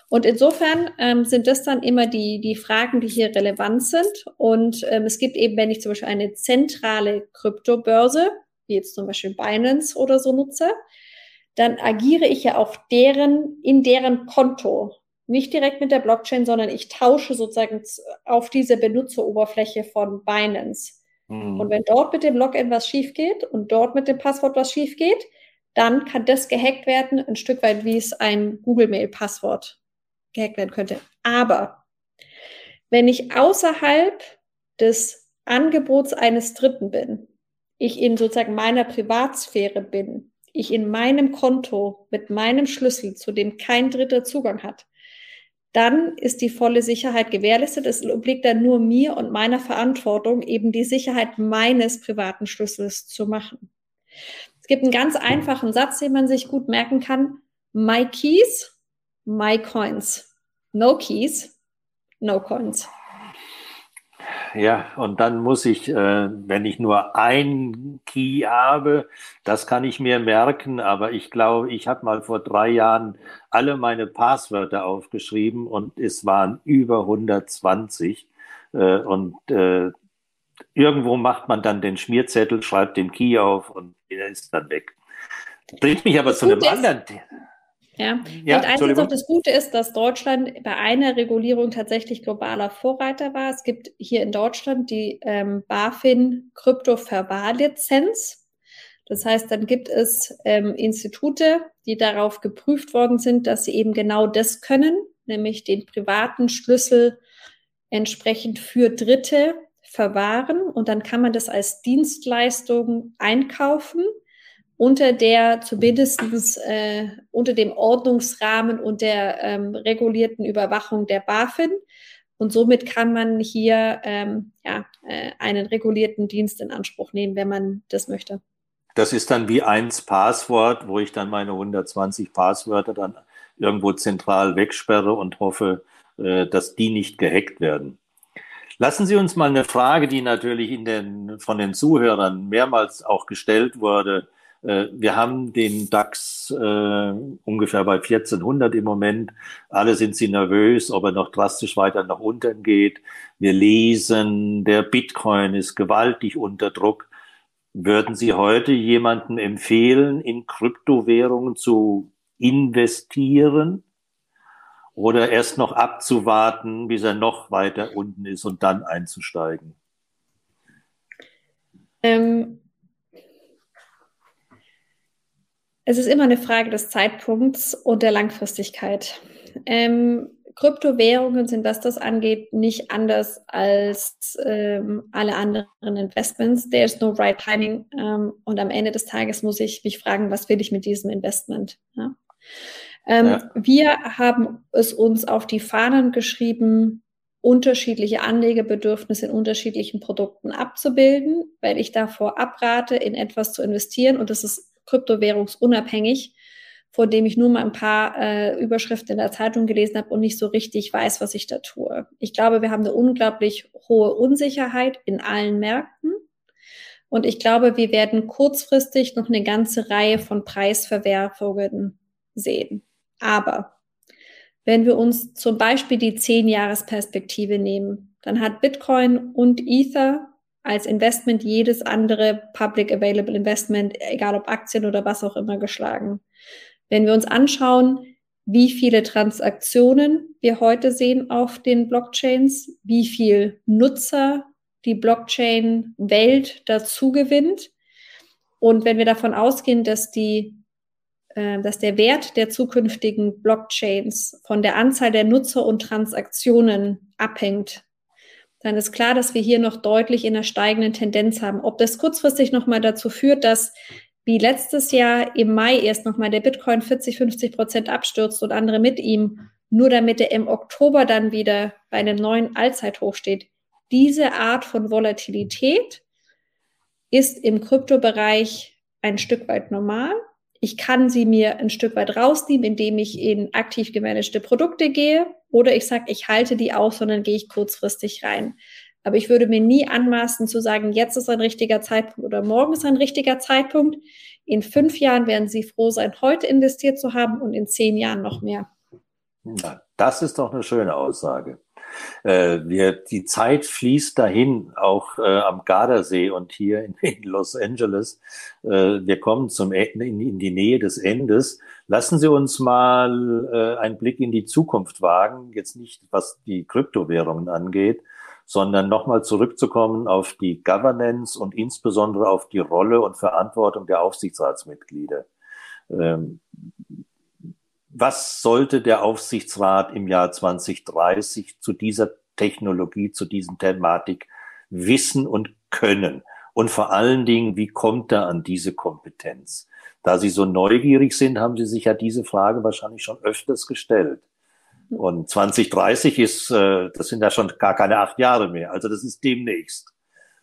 Und insofern ähm, sind das dann immer die, die Fragen, die hier relevant sind. Und ähm, es gibt eben, wenn ich zum Beispiel eine zentrale Kryptobörse, wie jetzt zum Beispiel Binance oder so nutze, dann agiere ich ja auf deren, in deren Konto. Nicht direkt mit der Blockchain, sondern ich tausche sozusagen auf diese Benutzeroberfläche von Binance. Mhm. Und wenn dort mit dem Login was schief geht und dort mit dem Passwort was schief geht, dann kann das gehackt werden, ein Stück weit wie es ein Google-Mail-Passwort gehackt werden könnte. Aber wenn ich außerhalb des Angebots eines Dritten bin, ich in sozusagen meiner Privatsphäre bin, ich in meinem Konto mit meinem Schlüssel, zu dem kein Dritter Zugang hat, dann ist die volle Sicherheit gewährleistet. Es obliegt dann nur mir und meiner Verantwortung, eben die Sicherheit meines privaten Schlüssels zu machen. Es gibt einen ganz einfachen Satz, den man sich gut merken kann. My keys, my coins. No keys, no coins.
Ja, und dann muss ich, äh, wenn ich nur ein Key habe, das kann ich mir merken, aber ich glaube, ich habe mal vor drei Jahren alle meine Passwörter aufgeschrieben und es waren über 120. Äh, und äh, irgendwo macht man dann den Schmierzettel, schreibt den Key auf und der ist dann weg. Bringt mich aber zu einem anderen Thema.
Ja, ja und eins auch das Gute ist, dass Deutschland bei einer Regulierung tatsächlich globaler Vorreiter war. Es gibt hier in Deutschland die ähm, BaFin Krypto-Verwahrlizenz. Das heißt, dann gibt es ähm, Institute, die darauf geprüft worden sind, dass sie eben genau das können, nämlich den privaten Schlüssel entsprechend für Dritte verwahren. Und dann kann man das als Dienstleistung einkaufen unter der zumindest äh, unter dem Ordnungsrahmen und der ähm, regulierten Überwachung der BaFin. Und somit kann man hier ähm, ja, äh, einen regulierten Dienst in Anspruch nehmen, wenn man das möchte.
Das ist dann wie eins Passwort, wo ich dann meine 120 Passwörter dann irgendwo zentral wegsperre und hoffe, äh, dass die nicht gehackt werden. Lassen Sie uns mal eine Frage, die natürlich den, von den Zuhörern mehrmals auch gestellt wurde, wir haben den DAX äh, ungefähr bei 1400 im Moment. Alle sind sie nervös, ob er noch drastisch weiter nach unten geht. Wir lesen, der Bitcoin ist gewaltig unter Druck. Würden Sie heute jemandem empfehlen, in Kryptowährungen zu investieren oder erst noch abzuwarten, bis er noch weiter unten ist und dann einzusteigen?
Ähm, Es ist immer eine Frage des Zeitpunkts und der Langfristigkeit. Ähm, Kryptowährungen sind, was das angeht, nicht anders als ähm, alle anderen Investments. There is no right timing. Ähm, und am Ende des Tages muss ich mich fragen, was will ich mit diesem Investment? Ja? Ähm, ja. Wir haben es uns auf die Fahnen geschrieben, unterschiedliche Anlegebedürfnisse in unterschiedlichen Produkten abzubilden, weil ich davor abrate, in etwas zu investieren. Und das ist kryptowährungsunabhängig, vor dem ich nur mal ein paar äh, Überschriften in der Zeitung gelesen habe und nicht so richtig weiß, was ich da tue. Ich glaube, wir haben eine unglaublich hohe Unsicherheit in allen Märkten. Und ich glaube, wir werden kurzfristig noch eine ganze Reihe von Preisverwerfungen sehen. Aber wenn wir uns zum Beispiel die Zehn-Jahres-Perspektive nehmen, dann hat Bitcoin und Ether als Investment jedes andere Public Available Investment, egal ob Aktien oder was auch immer, geschlagen. Wenn wir uns anschauen, wie viele Transaktionen wir heute sehen auf den Blockchains, wie viel Nutzer die Blockchain-Welt dazu gewinnt. Und wenn wir davon ausgehen, dass die äh, dass der Wert der zukünftigen Blockchains von der Anzahl der Nutzer und Transaktionen abhängt, dann ist klar, dass wir hier noch deutlich in einer steigenden Tendenz haben. Ob das kurzfristig nochmal dazu führt, dass wie letztes Jahr im Mai erst nochmal der Bitcoin 40, 50 Prozent abstürzt und andere mit ihm, nur damit er im Oktober dann wieder bei einem neuen Allzeithoch steht. Diese Art von Volatilität ist im Kryptobereich ein Stück weit normal. Ich kann sie mir ein Stück weit rausnehmen, indem ich in aktiv gemanagte Produkte gehe oder ich sage, ich halte die aus dann gehe ich kurzfristig rein. Aber ich würde mir nie anmaßen zu sagen, jetzt ist ein richtiger Zeitpunkt oder morgen ist ein richtiger Zeitpunkt. In fünf Jahren werden Sie froh sein, heute investiert zu haben und in zehn Jahren noch mehr.
Ja, Das ist doch eine schöne Aussage. Äh, wir, die Zeit fließt dahin, auch äh, am Gardasee und hier in, in Los Angeles. Äh, wir kommen zum Ende, in, in, die Nähe des Endes. Lassen Sie uns mal äh, einen Blick in die Zukunft wagen, jetzt nicht was die Kryptowährungen angeht, sondern nochmal zurückzukommen auf die Governance und insbesondere auf die Rolle und Verantwortung der Aufsichtsratsmitglieder. Ähm, was sollte der Aufsichtsrat im Jahr 2030 zu dieser Technologie, zu diesem Thematik wissen und können? Und vor allen Dingen, wie kommt er an diese Kompetenz? Da Sie so neugierig sind, haben Sie sich ja diese Frage wahrscheinlich schon öfters gestellt. Und 2030 ist, äh, das sind ja schon gar keine acht Jahre mehr. Also das ist demnächst.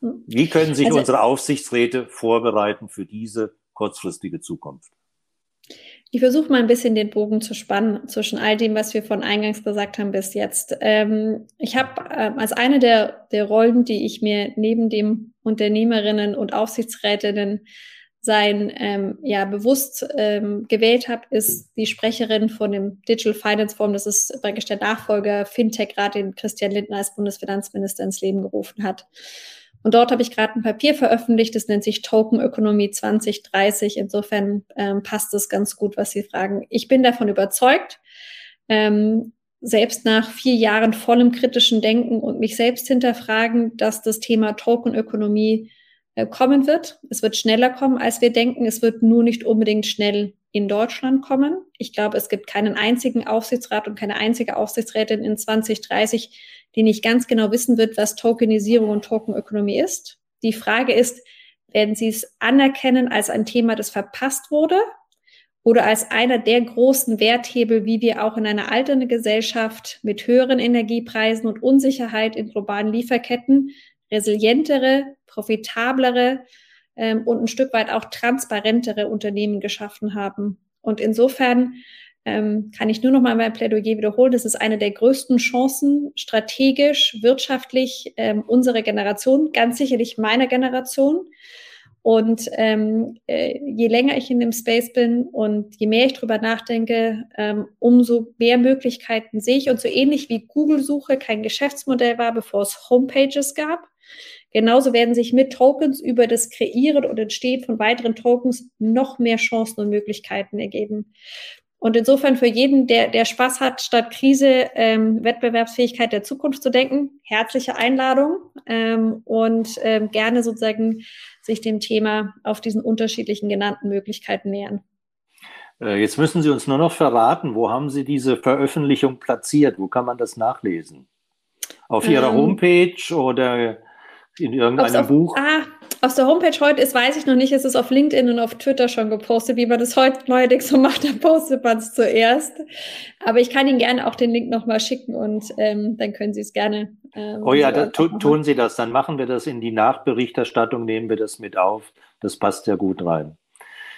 Wie können sich also, unsere Aufsichtsräte vorbereiten für diese kurzfristige Zukunft?
Ich versuche mal ein bisschen den Bogen zu spannen zwischen all dem, was wir von eingangs gesagt haben bis jetzt. Ähm, ich habe äh, als eine der, der Rollen, die ich mir neben dem Unternehmerinnen und Aufsichtsrätinnen sein ähm, ja bewusst ähm, gewählt habe, ist die Sprecherin von dem Digital Finance Forum. Das ist praktisch der Nachfolger Fintech-Rat, den Christian Lindner als Bundesfinanzminister ins Leben gerufen hat. Und dort habe ich gerade ein Papier veröffentlicht, das nennt sich Tokenökonomie 2030. Insofern ähm, passt es ganz gut, was Sie fragen. Ich bin davon überzeugt, ähm, selbst nach vier Jahren vollem kritischen Denken und mich selbst hinterfragen, dass das Thema Tokenökonomie äh, kommen wird. Es wird schneller kommen, als wir denken. Es wird nur nicht unbedingt schnell in Deutschland kommen. Ich glaube, es gibt keinen einzigen Aufsichtsrat und keine einzige Aufsichtsrätin in 2030, die nicht ganz genau wissen wird, was Tokenisierung und Tokenökonomie ist. Die Frage ist, werden Sie es anerkennen als ein Thema, das verpasst wurde oder als einer der großen Werthebel, wie wir auch in einer alternden Gesellschaft mit höheren Energiepreisen und Unsicherheit in globalen Lieferketten resilientere, profitablere ähm, und ein Stück weit auch transparentere Unternehmen geschaffen haben. Und insofern ähm, kann ich nur noch mal mein Plädoyer wiederholen. Das ist eine der größten Chancen, strategisch, wirtschaftlich ähm, unserer Generation, ganz sicherlich meiner Generation. Und ähm, äh, je länger ich in dem Space bin und je mehr ich drüber nachdenke, ähm, umso mehr Möglichkeiten sehe ich. Und so ähnlich wie Google-Suche kein Geschäftsmodell war, bevor es Homepages gab, genauso werden sich mit Tokens über das Kreieren und Entstehen von weiteren Tokens noch mehr Chancen und Möglichkeiten ergeben. Und insofern für jeden, der, der Spaß hat, statt Krise ähm, Wettbewerbsfähigkeit der Zukunft zu denken, herzliche Einladung ähm, und ähm, gerne sozusagen sich dem Thema auf diesen unterschiedlichen genannten Möglichkeiten nähern.
Äh, jetzt müssen Sie uns nur noch verraten, wo haben Sie diese Veröffentlichung platziert? Wo kann man das nachlesen? Auf Ihrer ähm, Homepage oder in irgendeinem
auf,
Buch?
Ah, auf der Homepage heute ist, weiß ich noch nicht, es ist auf LinkedIn und auf Twitter schon gepostet, wie man das heute neuerdings so macht, dann postet man es zuerst. Aber ich kann Ihnen gerne auch den Link nochmal schicken und ähm, dann können Sie es gerne.
Ähm, oh ja, da, tu, tun Sie das, dann machen wir das in die Nachberichterstattung, nehmen wir das mit auf. Das passt ja gut rein.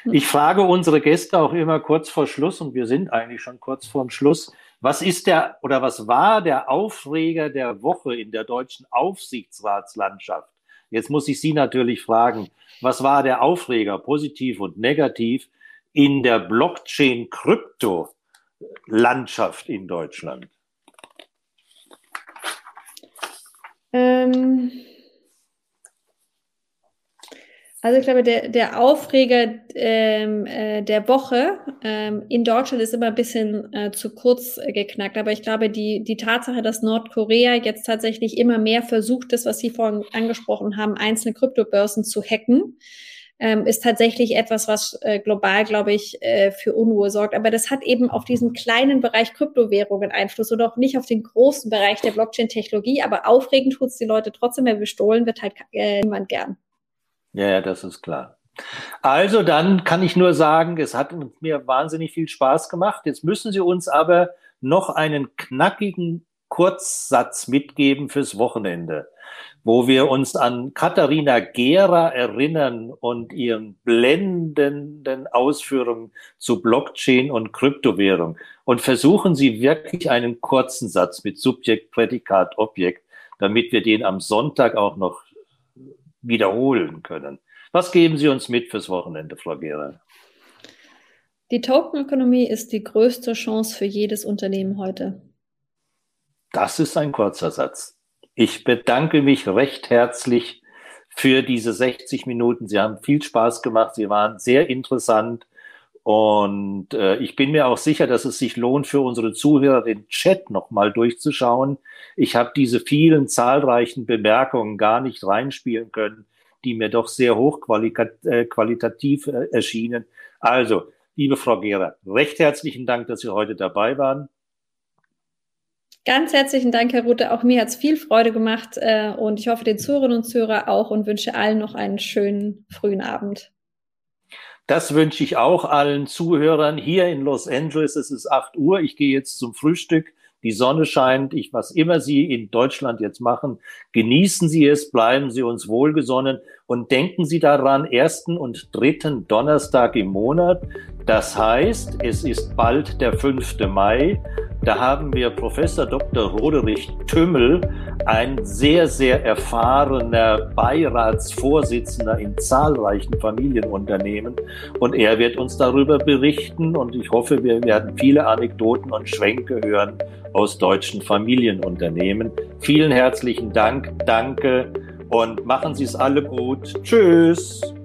Hm. Ich frage unsere Gäste auch immer kurz vor Schluss und wir sind eigentlich schon kurz vorm Schluss. Was ist der oder was war der Aufreger der Woche in der deutschen Aufsichtsratslandschaft? Jetzt muss ich Sie natürlich fragen, was war der Aufreger, positiv und negativ, in der Blockchain-Krypto-Landschaft in Deutschland?
Ähm, also ich glaube, der, der Aufreger ähm, äh, der Woche ähm, in Deutschland ist immer ein bisschen äh, zu kurz äh, geknackt. Aber ich glaube, die, die Tatsache, dass Nordkorea jetzt tatsächlich immer mehr versucht, das, was Sie vorhin angesprochen haben, einzelne Kryptobörsen zu hacken, ähm, ist tatsächlich etwas, was äh, global, glaube ich, äh, für Unruhe sorgt. Aber das hat eben auf diesen kleinen Bereich Kryptowährungen Einfluss und auch nicht auf den großen Bereich der Blockchain-Technologie. Aber aufregend tut es die Leute trotzdem, wer bestohlen wird halt äh, niemand gern.
Ja, ja, das ist klar. Also dann kann ich nur sagen, es hat mir wahnsinnig viel Spaß gemacht. Jetzt müssen Sie uns aber noch einen knackigen Kurzsatz mitgeben fürs Wochenende, wo wir uns an Katharina Gera erinnern und ihren blendenden Ausführungen zu Blockchain und Kryptowährung. Und versuchen Sie wirklich einen kurzen Satz mit Subjekt, Prädikat, Objekt, damit wir den am Sonntag auch noch wiederholen können. Was geben Sie uns mit fürs Wochenende, Frau Gera?
Die Tokenökonomie ist die größte Chance für jedes Unternehmen heute.
Das ist ein kurzer Satz. Ich bedanke mich recht herzlich für diese 60 Minuten. Sie haben viel Spaß gemacht. Sie waren sehr interessant. Und äh, ich bin mir auch sicher, dass es sich lohnt für unsere Zuhörer, den Chat nochmal durchzuschauen. Ich habe diese vielen zahlreichen Bemerkungen gar nicht reinspielen können, die mir doch sehr hochqualitativ äh, äh, erschienen. Also, liebe Frau Gehrer, recht herzlichen Dank, dass Sie heute dabei waren.
Ganz herzlichen Dank, Herr Rute. Auch mir hat es viel Freude gemacht äh, und ich hoffe den Zuhörerinnen und Zuhörern auch und wünsche allen noch einen schönen frühen Abend.
Das wünsche ich auch allen Zuhörern hier in Los Angeles. Es ist 8 Uhr. Ich gehe jetzt zum Frühstück. Die Sonne scheint. Ich, was immer Sie in Deutschland jetzt machen, genießen Sie es, bleiben Sie uns wohlgesonnen und denken Sie daran, ersten und dritten Donnerstag im Monat. Das heißt, es ist bald der 5. Mai. Da haben wir Professor Dr. Roderich Tümmel, ein sehr, sehr erfahrener Beiratsvorsitzender in zahlreichen Familienunternehmen. Und er wird uns darüber berichten und ich hoffe, wir werden viele Anekdoten und Schwenke hören aus deutschen Familienunternehmen. Vielen herzlichen Dank. Danke und machen Sie es alle gut. Tschüss.